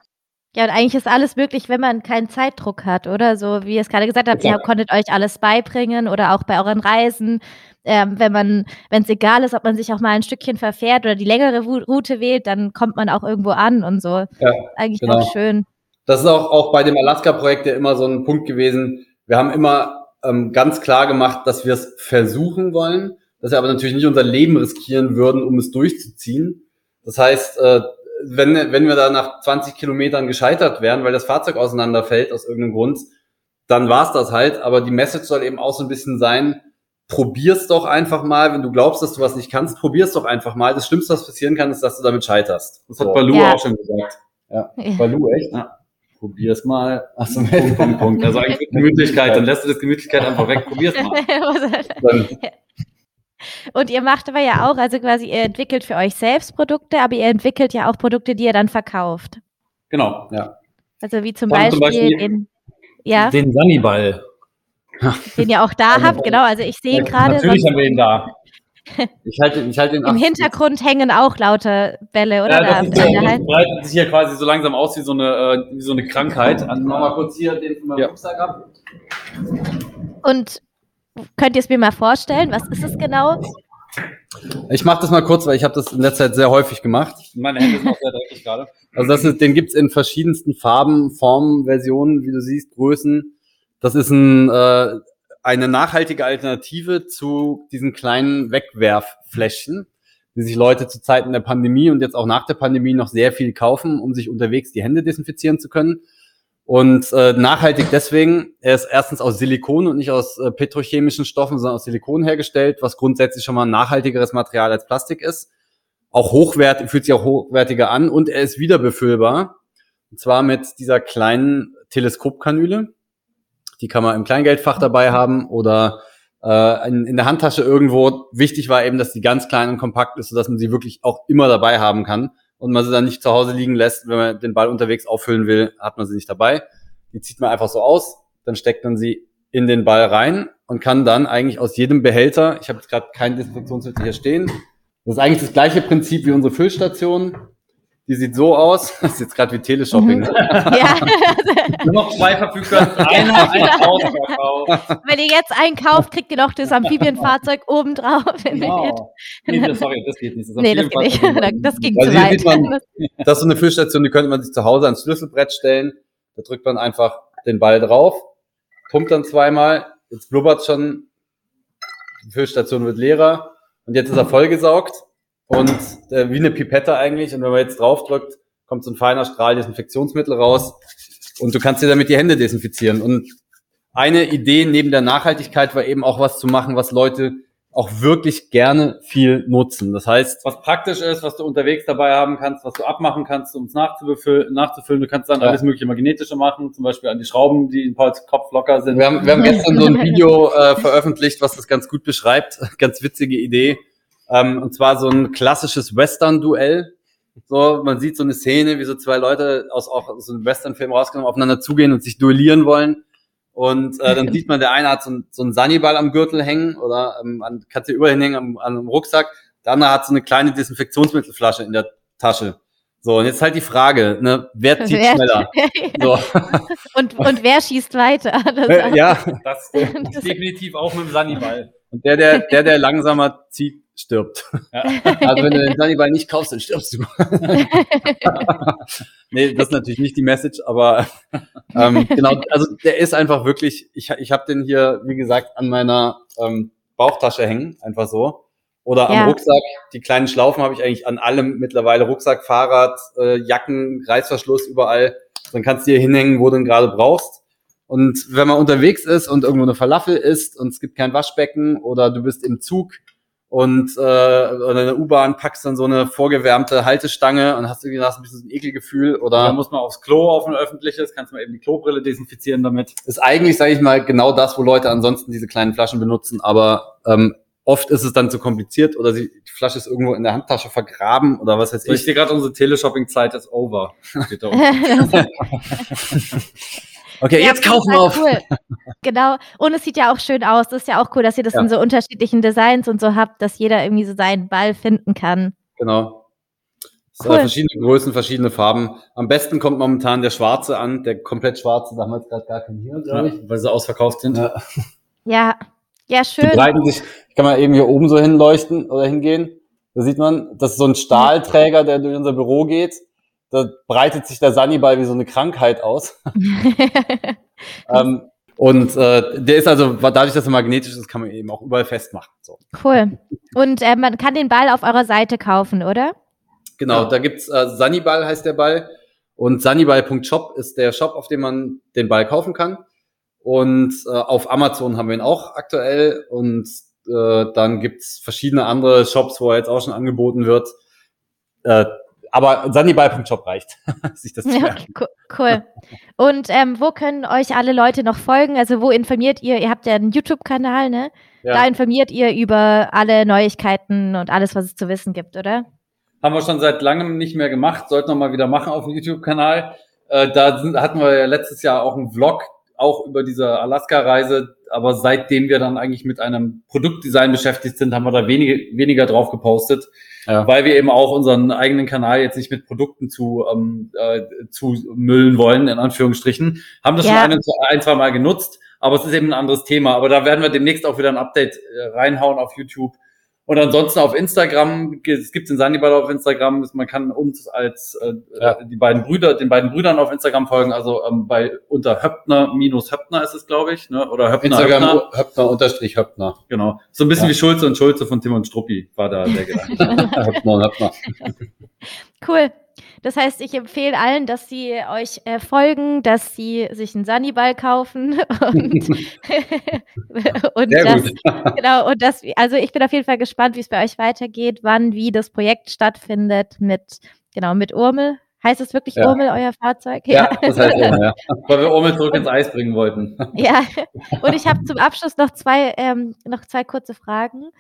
S1: Ja, und eigentlich ist alles möglich, wenn man keinen Zeitdruck hat, oder? So wie ihr es gerade gesagt habt, ja. ihr konntet euch alles beibringen oder auch bei euren Reisen. Ähm, wenn man, wenn es egal ist, ob man sich auch mal ein Stückchen verfährt oder die längere Route wählt, dann kommt man auch irgendwo an und so. Ja, eigentlich genau. auch schön.
S3: Das ist auch, auch bei dem Alaska-Projekt ja immer so ein Punkt gewesen. Wir haben immer ähm, ganz klar gemacht, dass wir es versuchen wollen, dass wir aber natürlich nicht unser Leben riskieren würden, um es durchzuziehen. Das heißt, äh, wenn, wenn wir da nach 20 Kilometern gescheitert wären, weil das Fahrzeug auseinanderfällt aus irgendeinem Grund, dann war's das halt. Aber die Message soll eben auch so ein bisschen sein, probier's doch einfach mal, wenn du glaubst, dass du was nicht kannst, probier's doch einfach mal. Das Schlimmste, was passieren kann, ist, dass du damit scheiterst.
S2: Das so. hat Balu ja. auch schon gesagt.
S3: Ja, Balu, echt? Ja
S2: probier's mal. Achso, Punkt, Punkt, Punkt. Also eigentlich Gemütlichkeit, dann lässt du das Gemütlichkeit einfach weg, probier's mal.
S1: Und ihr macht aber ja auch, also quasi, ihr entwickelt für euch selbst Produkte, aber ihr entwickelt ja auch Produkte, die ihr dann verkauft.
S2: Genau, ja.
S1: Also wie zum Beispiel, zum Beispiel, den, ja?
S2: den Sunnyball.
S1: Den ihr auch da habt, genau. Also ich sehe gerade.
S2: Natürlich haben wir ihn da. Ich halte, ich halte
S1: Im Hintergrund hängen auch lauter Bälle, oder?
S2: Ja, das, ist, das breitet sich hier quasi so langsam aus wie so eine, äh, wie so eine Krankheit.
S3: An, mach mal kurz hier den von meinem
S2: Ja.
S3: Rucksack ab.
S1: Und könnt ihr es mir mal vorstellen? Was ist es genau?
S3: Ich mache das mal kurz, weil ich habe das in letzter Zeit sehr häufig gemacht.
S2: Meine Hände sind auch sehr dreckig gerade.
S3: Also das ist, den gibt's in verschiedensten Farben, Formen, Versionen, wie du siehst, Größen. Das ist ein, äh, eine nachhaltige Alternative zu diesen kleinen Wegwerffläschchen, die sich Leute zu Zeiten der Pandemie und jetzt auch nach der Pandemie noch sehr viel kaufen, um sich unterwegs die Hände desinfizieren zu können. Und äh, nachhaltig deswegen, er ist erstens aus Silikon und nicht aus äh, petrochemischen Stoffen, sondern aus Silikon hergestellt, was grundsätzlich schon mal ein nachhaltigeres Material als Plastik ist. Auch hochwertig, fühlt sich auch hochwertiger an und er ist wieder befüllbar. Und zwar mit dieser kleinen Teleskopkanüle. Die kann man im Kleingeldfach dabei haben oder äh, in, in der Handtasche irgendwo. Wichtig war eben, dass die ganz klein und kompakt ist, sodass man sie wirklich auch immer dabei haben kann und man sie dann nicht zu Hause liegen lässt, wenn man den Ball unterwegs auffüllen will, hat man sie nicht dabei. Die zieht man einfach so aus, dann steckt man sie in den Ball rein und kann dann eigentlich aus jedem Behälter, ich habe jetzt gerade kein Desinfektionsmittel hier stehen, das ist eigentlich das gleiche Prinzip wie unsere Füllstation. Die sieht so aus, das ist jetzt gerade wie Teleshopping.
S1: Mhm.
S3: Ne?
S1: Ja,
S2: Nur noch zwei verfügbar. Einer, ein Ausverkauf.
S1: wenn ihr jetzt einkauft, kriegt ihr noch das Amphibienfahrzeug obendrauf. Wenn ihr jetzt-
S2: Genau. Nee, das, sorry, das geht nicht. Das
S1: Nee, das geht nicht. Das ging
S3: Also
S1: zu weit.
S3: sieht man- Das ist so eine Füllstation, die könnte man sich zu Hause ans Schlüsselbrett stellen. Da drückt man einfach den Ball drauf, pumpt dann zweimal, jetzt blubbert schon, die Füllstation wird leerer und jetzt ist er vollgesaugt und äh, wie eine Pipette eigentlich. Und wenn man jetzt draufdrückt, kommt so ein feiner Strahl Desinfektionsmittel raus und du kannst dir damit die Hände desinfizieren. Und eine Idee neben der Nachhaltigkeit war eben auch was zu machen, was Leute auch wirklich gerne viel nutzen. Das heißt,
S2: was praktisch ist, was du unterwegs dabei haben kannst, was du abmachen kannst, um es nachzufüllen. Du kannst dann
S3: Ja.
S2: alles mögliche magnetische machen, zum Beispiel an die Schrauben, die in Pauls Kopf locker sind.
S3: Wir haben, wir haben gestern so ein Video äh, veröffentlicht, was das ganz gut beschreibt. Ganz witzige Idee. Ähm, und zwar so ein klassisches Western-Duell. So, man sieht so eine Szene, wie so zwei Leute aus auch aus so einem Western-Film rausgenommen aufeinander zugehen und sich duellieren wollen. Und äh, dann sieht man, der eine hat so, ein, so einen Sunnyball am Gürtel hängen oder ähm, an, kannst du überall hängen am, an einem Rucksack. Der andere hat so eine kleine Desinfektionsmittelflasche in der Tasche. So, und jetzt halt die Frage, ne, wer zieht
S1: Wer-
S3: schneller? So.
S1: und, und wer schießt weiter? Das
S3: Äh, ja,
S2: Das ist definitiv auch mit dem Sanniball.
S3: Und der, der, der, der langsamer zieht, stirbt.
S2: Ja.
S3: Also wenn du den Sunnyball nicht kaufst, dann stirbst du. nee, das ist natürlich nicht die Message, aber ähm, genau, also der ist einfach wirklich, ich, ich habe den hier, wie gesagt, an meiner ähm, Bauchtasche hängen, einfach so. Oder am
S1: Ja.
S3: Rucksack, die kleinen Schlaufen habe ich eigentlich an allem mittlerweile, Rucksack, Fahrrad, äh, Jacken, Reißverschluss, überall. Dann kannst du hier hinhängen, wo du ihn gerade brauchst. Und wenn man unterwegs ist und irgendwo eine Falafel isst und es gibt kein Waschbecken oder du bist im Zug und äh, oder in der U-Bahn packst dann so eine vorgewärmte Haltestange und hast irgendwie hast ein bisschen so ein Ekelgefühl oder
S2: muss man aufs Klo auf ein öffentliches, kannst du mal eben die Klobrille desinfizieren damit.
S3: ist eigentlich, sage ich mal, genau das, wo Leute ansonsten diese kleinen Flaschen benutzen, aber ähm, oft ist es dann zu kompliziert oder sie, die Flasche ist irgendwo in der Handtasche vergraben oder was weiß
S2: Ich
S3: ich.
S2: sehe gerade, unsere Teleshopping-Zeit ist over. Steht da unten.
S3: Okay,
S1: Ja,
S3: jetzt kaufen wir auf.
S1: Cool. Genau. Und es sieht ja auch schön aus. Das ist ja auch cool, dass ihr das
S3: Ja.
S1: in so unterschiedlichen Designs und so habt, dass jeder irgendwie so seinen Ball finden kann.
S3: Genau. Es,
S1: Cool.
S3: Verschiedene Größen, verschiedene Farben. Am besten kommt momentan der schwarze an, der komplett schwarze, da haben wir jetzt gerade gar keinen hier, glaube ich.
S2: weil sie ausverkauft sind.
S3: Ja.
S1: Ja. Ja,
S3: Die
S1: schön.
S3: breiten sich, ich kann mal eben hier oben so hinleuchten oder hingehen. Da sieht man, das ist so ein Stahlträger, der durch unser Büro geht. Da breitet sich der Sunnyball wie so eine Krankheit aus. ähm, und äh, der ist also, dadurch, dass er magnetisch ist, kann man ihn eben auch überall festmachen. So.
S1: cool. Und äh, man kann den Ball auf eurer Seite kaufen, oder?
S3: Genau,
S2: Ja.
S3: da gibt's äh, Sunnyball heißt der Ball. Und sunnyball.shop ist der Shop, auf dem man den Ball kaufen kann. Und äh, auf Amazon haben wir ihn auch aktuell. Und äh, dann gibt's verschiedene andere Shops, wo er jetzt auch schon angeboten wird. Äh, aber sunnyball.shop reicht, sich das zu
S1: Ja,
S3: merken.
S1: okay, co- cool. Und ähm, wo können euch alle Leute noch folgen? Also wo informiert ihr? Ihr habt ja einen YouTube-Kanal, ne? Da
S3: Ja.
S1: informiert ihr über alle Neuigkeiten und alles, was es zu wissen gibt, oder?
S2: Haben wir schon seit langem nicht mehr gemacht, sollten wir mal wieder machen auf dem YouTube-Kanal. Äh, da sind, hatten wir ja letztes Jahr auch einen Vlog auch über diese Alaska-Reise, aber seitdem wir dann eigentlich mit einem Produktdesign beschäftigt sind, haben wir da wenige, weniger drauf gepostet, ja. weil wir eben auch unseren eigenen Kanal jetzt nicht mit Produkten zu, ähm, äh, zu müllen wollen, in Anführungsstrichen. Haben das ja. schon ein, ein, zwei Mal genutzt, aber es ist eben ein anderes Thema. Aber da werden wir demnächst auch wieder ein Update äh, reinhauen auf YouTube und ansonsten auf Instagram, es gibt den Sanibal auf Instagram, man kann uns als äh, ja. die beiden Brüder, den beiden Brüdern auf Instagram folgen, also ähm, bei unter Höppner minus Höppner ist es, glaube ich, ne? Oder Höppner.
S3: Instagram Höppner, Höppner unterstrich Höppner.
S2: Genau. So ein bisschen ja. wie Schulze und Schulze von Tim und Struppi war da der Gedanke. Höppner und Höppner.
S1: Cool. Das heißt, ich empfehle allen, dass sie euch äh, folgen, dass sie sich einen Sunnyball kaufen und, und Sehr das, gut. genau, und das, also ich bin auf jeden Fall gespannt, wie es bei euch weitergeht, wann, wie das Projekt stattfindet mit, genau, mit Urmel. Heißt es wirklich ja. Urmel, euer Fahrzeug?
S2: Ja, ja das heißt Urmel, ja. Weil wir Urmel zurück ins Eis bringen wollten.
S1: Ja, und ich habe zum Abschluss noch zwei, ähm, noch zwei kurze Fragen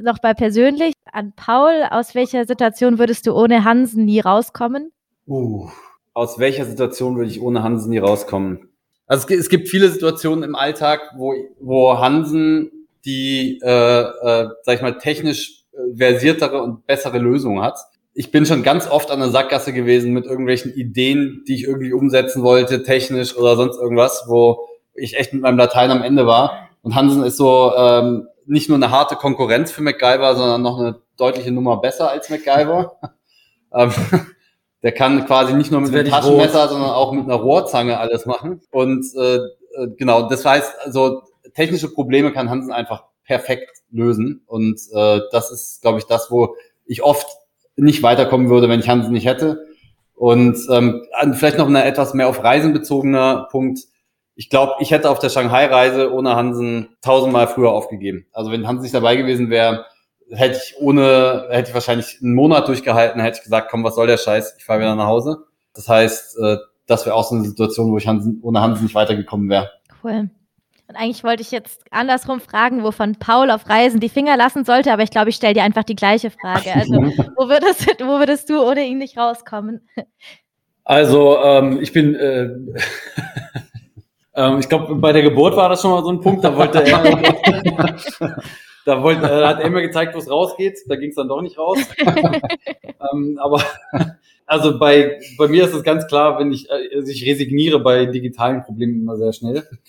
S1: noch mal persönlich an Paul. Aus welcher Situation würdest du ohne Hansen nie rauskommen?
S3: Uh, aus welcher Situation würde ich ohne Hansen nie rauskommen? Also es, es gibt viele Situationen im Alltag, wo, wo Hansen die, äh, äh, sag ich mal, technisch äh, versiertere und bessere Lösung hat. Ich bin schon ganz oft an der Sackgasse gewesen mit irgendwelchen Ideen, die ich irgendwie umsetzen wollte, technisch oder sonst irgendwas, wo ich echt mit meinem Latein am Ende war. Und Hansen ist so ähm, nicht nur eine harte Konkurrenz für MacGyver, sondern noch eine deutliche Nummer besser als MacGyver. Ähm, der kann quasi nicht nur mit einem Taschenmesser, sondern auch mit einer Rohrzange alles machen. Und äh, äh, genau, das heißt, also technische Probleme kann Hansen einfach perfekt lösen. Und äh, das ist, glaube ich, das, wo ich oft nicht weiterkommen würde, wenn ich Hansen nicht hätte. Und ähm, vielleicht noch ein etwas mehr auf Reisen bezogener Punkt ich glaube, ich hätte auf der Shanghai-Reise ohne Hansen tausendmal früher aufgegeben. Also wenn Hansen nicht dabei gewesen wäre, hätte ich ohne, hätte ich wahrscheinlich einen Monat durchgehalten, hätte ich gesagt, komm, was soll der Scheiß, ich fahre wieder nach Hause. Das heißt, äh, das wäre auch so eine Situation, wo ich Hansen, ohne Hansen nicht weitergekommen wäre.
S1: Cool. Und eigentlich wollte ich jetzt andersrum fragen, wovon Paul auf Reisen die Finger lassen sollte, aber ich glaube, ich stelle dir einfach die gleiche Frage. Also, wo würdest, wo würdest du ohne ihn nicht rauskommen?
S2: Also, ähm, ich bin, äh, ähm, ich glaube, bei der Geburt war das schon mal so ein Punkt, da wollte er, da wollte, äh, hat er mir gezeigt, wo es rausgeht, da ging es dann doch nicht raus. ähm, aber also bei, bei mir ist es ganz klar, wenn ich, also ich resigniere bei digitalen Problemen immer sehr schnell.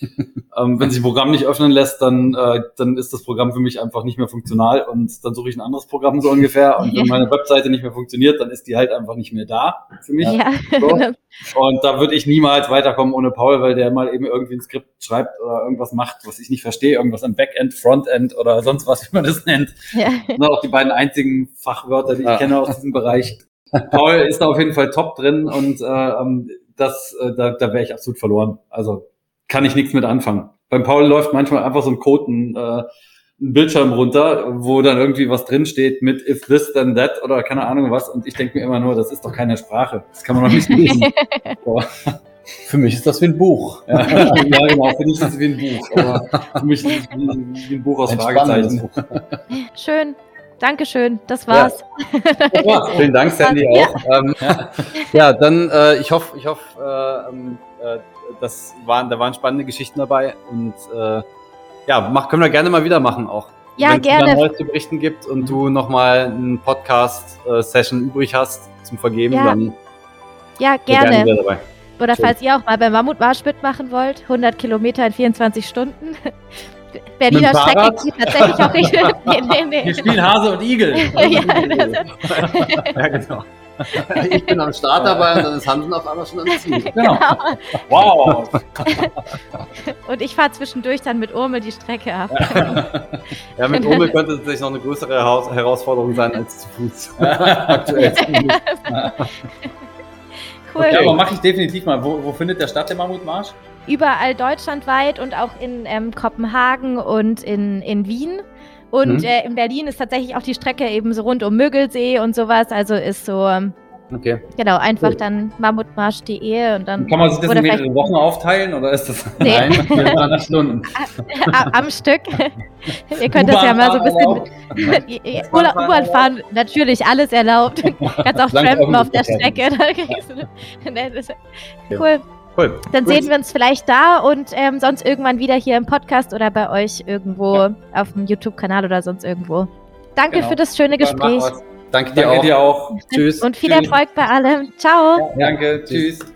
S2: ähm, wenn sich ein Programm nicht öffnen lässt, dann, äh, dann ist das Programm für mich einfach nicht mehr funktional und dann suche ich ein anderes Programm so ungefähr. Und wenn meine Webseite nicht mehr funktioniert, dann ist die halt einfach nicht mehr da für mich. Ja. So. Und da würde ich niemals weiterkommen ohne Paul, weil der mal eben irgendwie ein Skript schreibt oder irgendwas macht, was ich nicht verstehe, irgendwas im Backend, Frontend oder sonst was, wie man das nennt. Ja. Das sind auch die beiden einzigen Fachwörter, die ich ja. kenne aus diesem Bereich. Paul ist da auf jeden Fall top drin und äh, ähm, das, äh, da, da wäre ich absolut verloren. Also kann ich nichts mit anfangen. Beim Paul läuft manchmal einfach so ein Code, ein, äh, ein Bildschirm runter, wo dann irgendwie was drinsteht mit if this then that oder keine Ahnung was. Und ich denke mir immer nur, das ist doch keine Sprache. Das kann man doch nicht lesen.
S3: Für mich ist das wie ein Buch.
S2: Ja, ja, genau, für dich ist es wie ein Buch. Aber für mich ist es wie, ein Buch aus ein Fragezeichen.
S1: Schön. Dankeschön, das war's.
S3: Ja. ja vielen Dank, Sandy auch. Ja, ähm, ja dann äh, ich hoffe, ich hoffe, äh, ähm, äh, das waren, da waren spannende Geschichten dabei und äh, ja, mach, können wir gerne mal wieder machen auch.
S1: Ja, Wenn gerne. Wenn
S3: es Neues zu berichten gibt und du nochmal eine Podcast-Session übrig hast zum Vergeben,
S1: ja.
S3: dann
S1: ja, gerne. gerne Oder Schön. falls ihr auch mal beim Mammutmarsch mitmachen wollt, 100 Kilometer in 24 Stunden. Berliner Strecke geht tatsächlich auch nicht.
S2: nee, nee, nee. Wir spielen Hase und Igel. ja, ja,
S3: genau. Ich bin am Start dabei und dann ist Hansen auf einmal schon am Ziel.
S1: Genau. genau. Wow. Und ich fahre zwischendurch dann mit Urmel die Strecke ab.
S3: Ja, mit Urmel könnte es tatsächlich noch eine größere Herausforderung sein als zu Fuß. Aktuell.
S2: Cool. Okay, aber mache ich definitiv mal. Wo, wo findet der statt, der Mammutmarsch?
S1: Überall deutschlandweit und auch in ähm, Kopenhagen und in, in Wien. Und mhm. äh, in Berlin ist tatsächlich auch die Strecke eben so rund um Mögelsee und sowas. Also ist so. Ähm, okay. Genau, einfach cool. dann mammutmarsch.de und dann.
S2: Kann man sich das in mehrere Wochen aufteilen oder ist das
S1: nee. Nein, 200 Stunden? Am Stück. Ihr könnt das ja mal so ein bisschen. U-Bahn fahren, natürlich alles erlaubt. Kannst auch trampen auf der Strecke. cool. Cool. Dann Gut. sehen wir uns vielleicht da und ähm, sonst irgendwann wieder hier im Podcast oder bei euch irgendwo ja. auf dem YouTube-Kanal oder sonst irgendwo. Danke genau. für das schöne Gespräch.
S2: Danke dir Danke auch. Dir auch.
S1: Tschüss. Und viel Tschüss. Erfolg bei allem. Ciao.
S2: Ja, danke. Tschüss.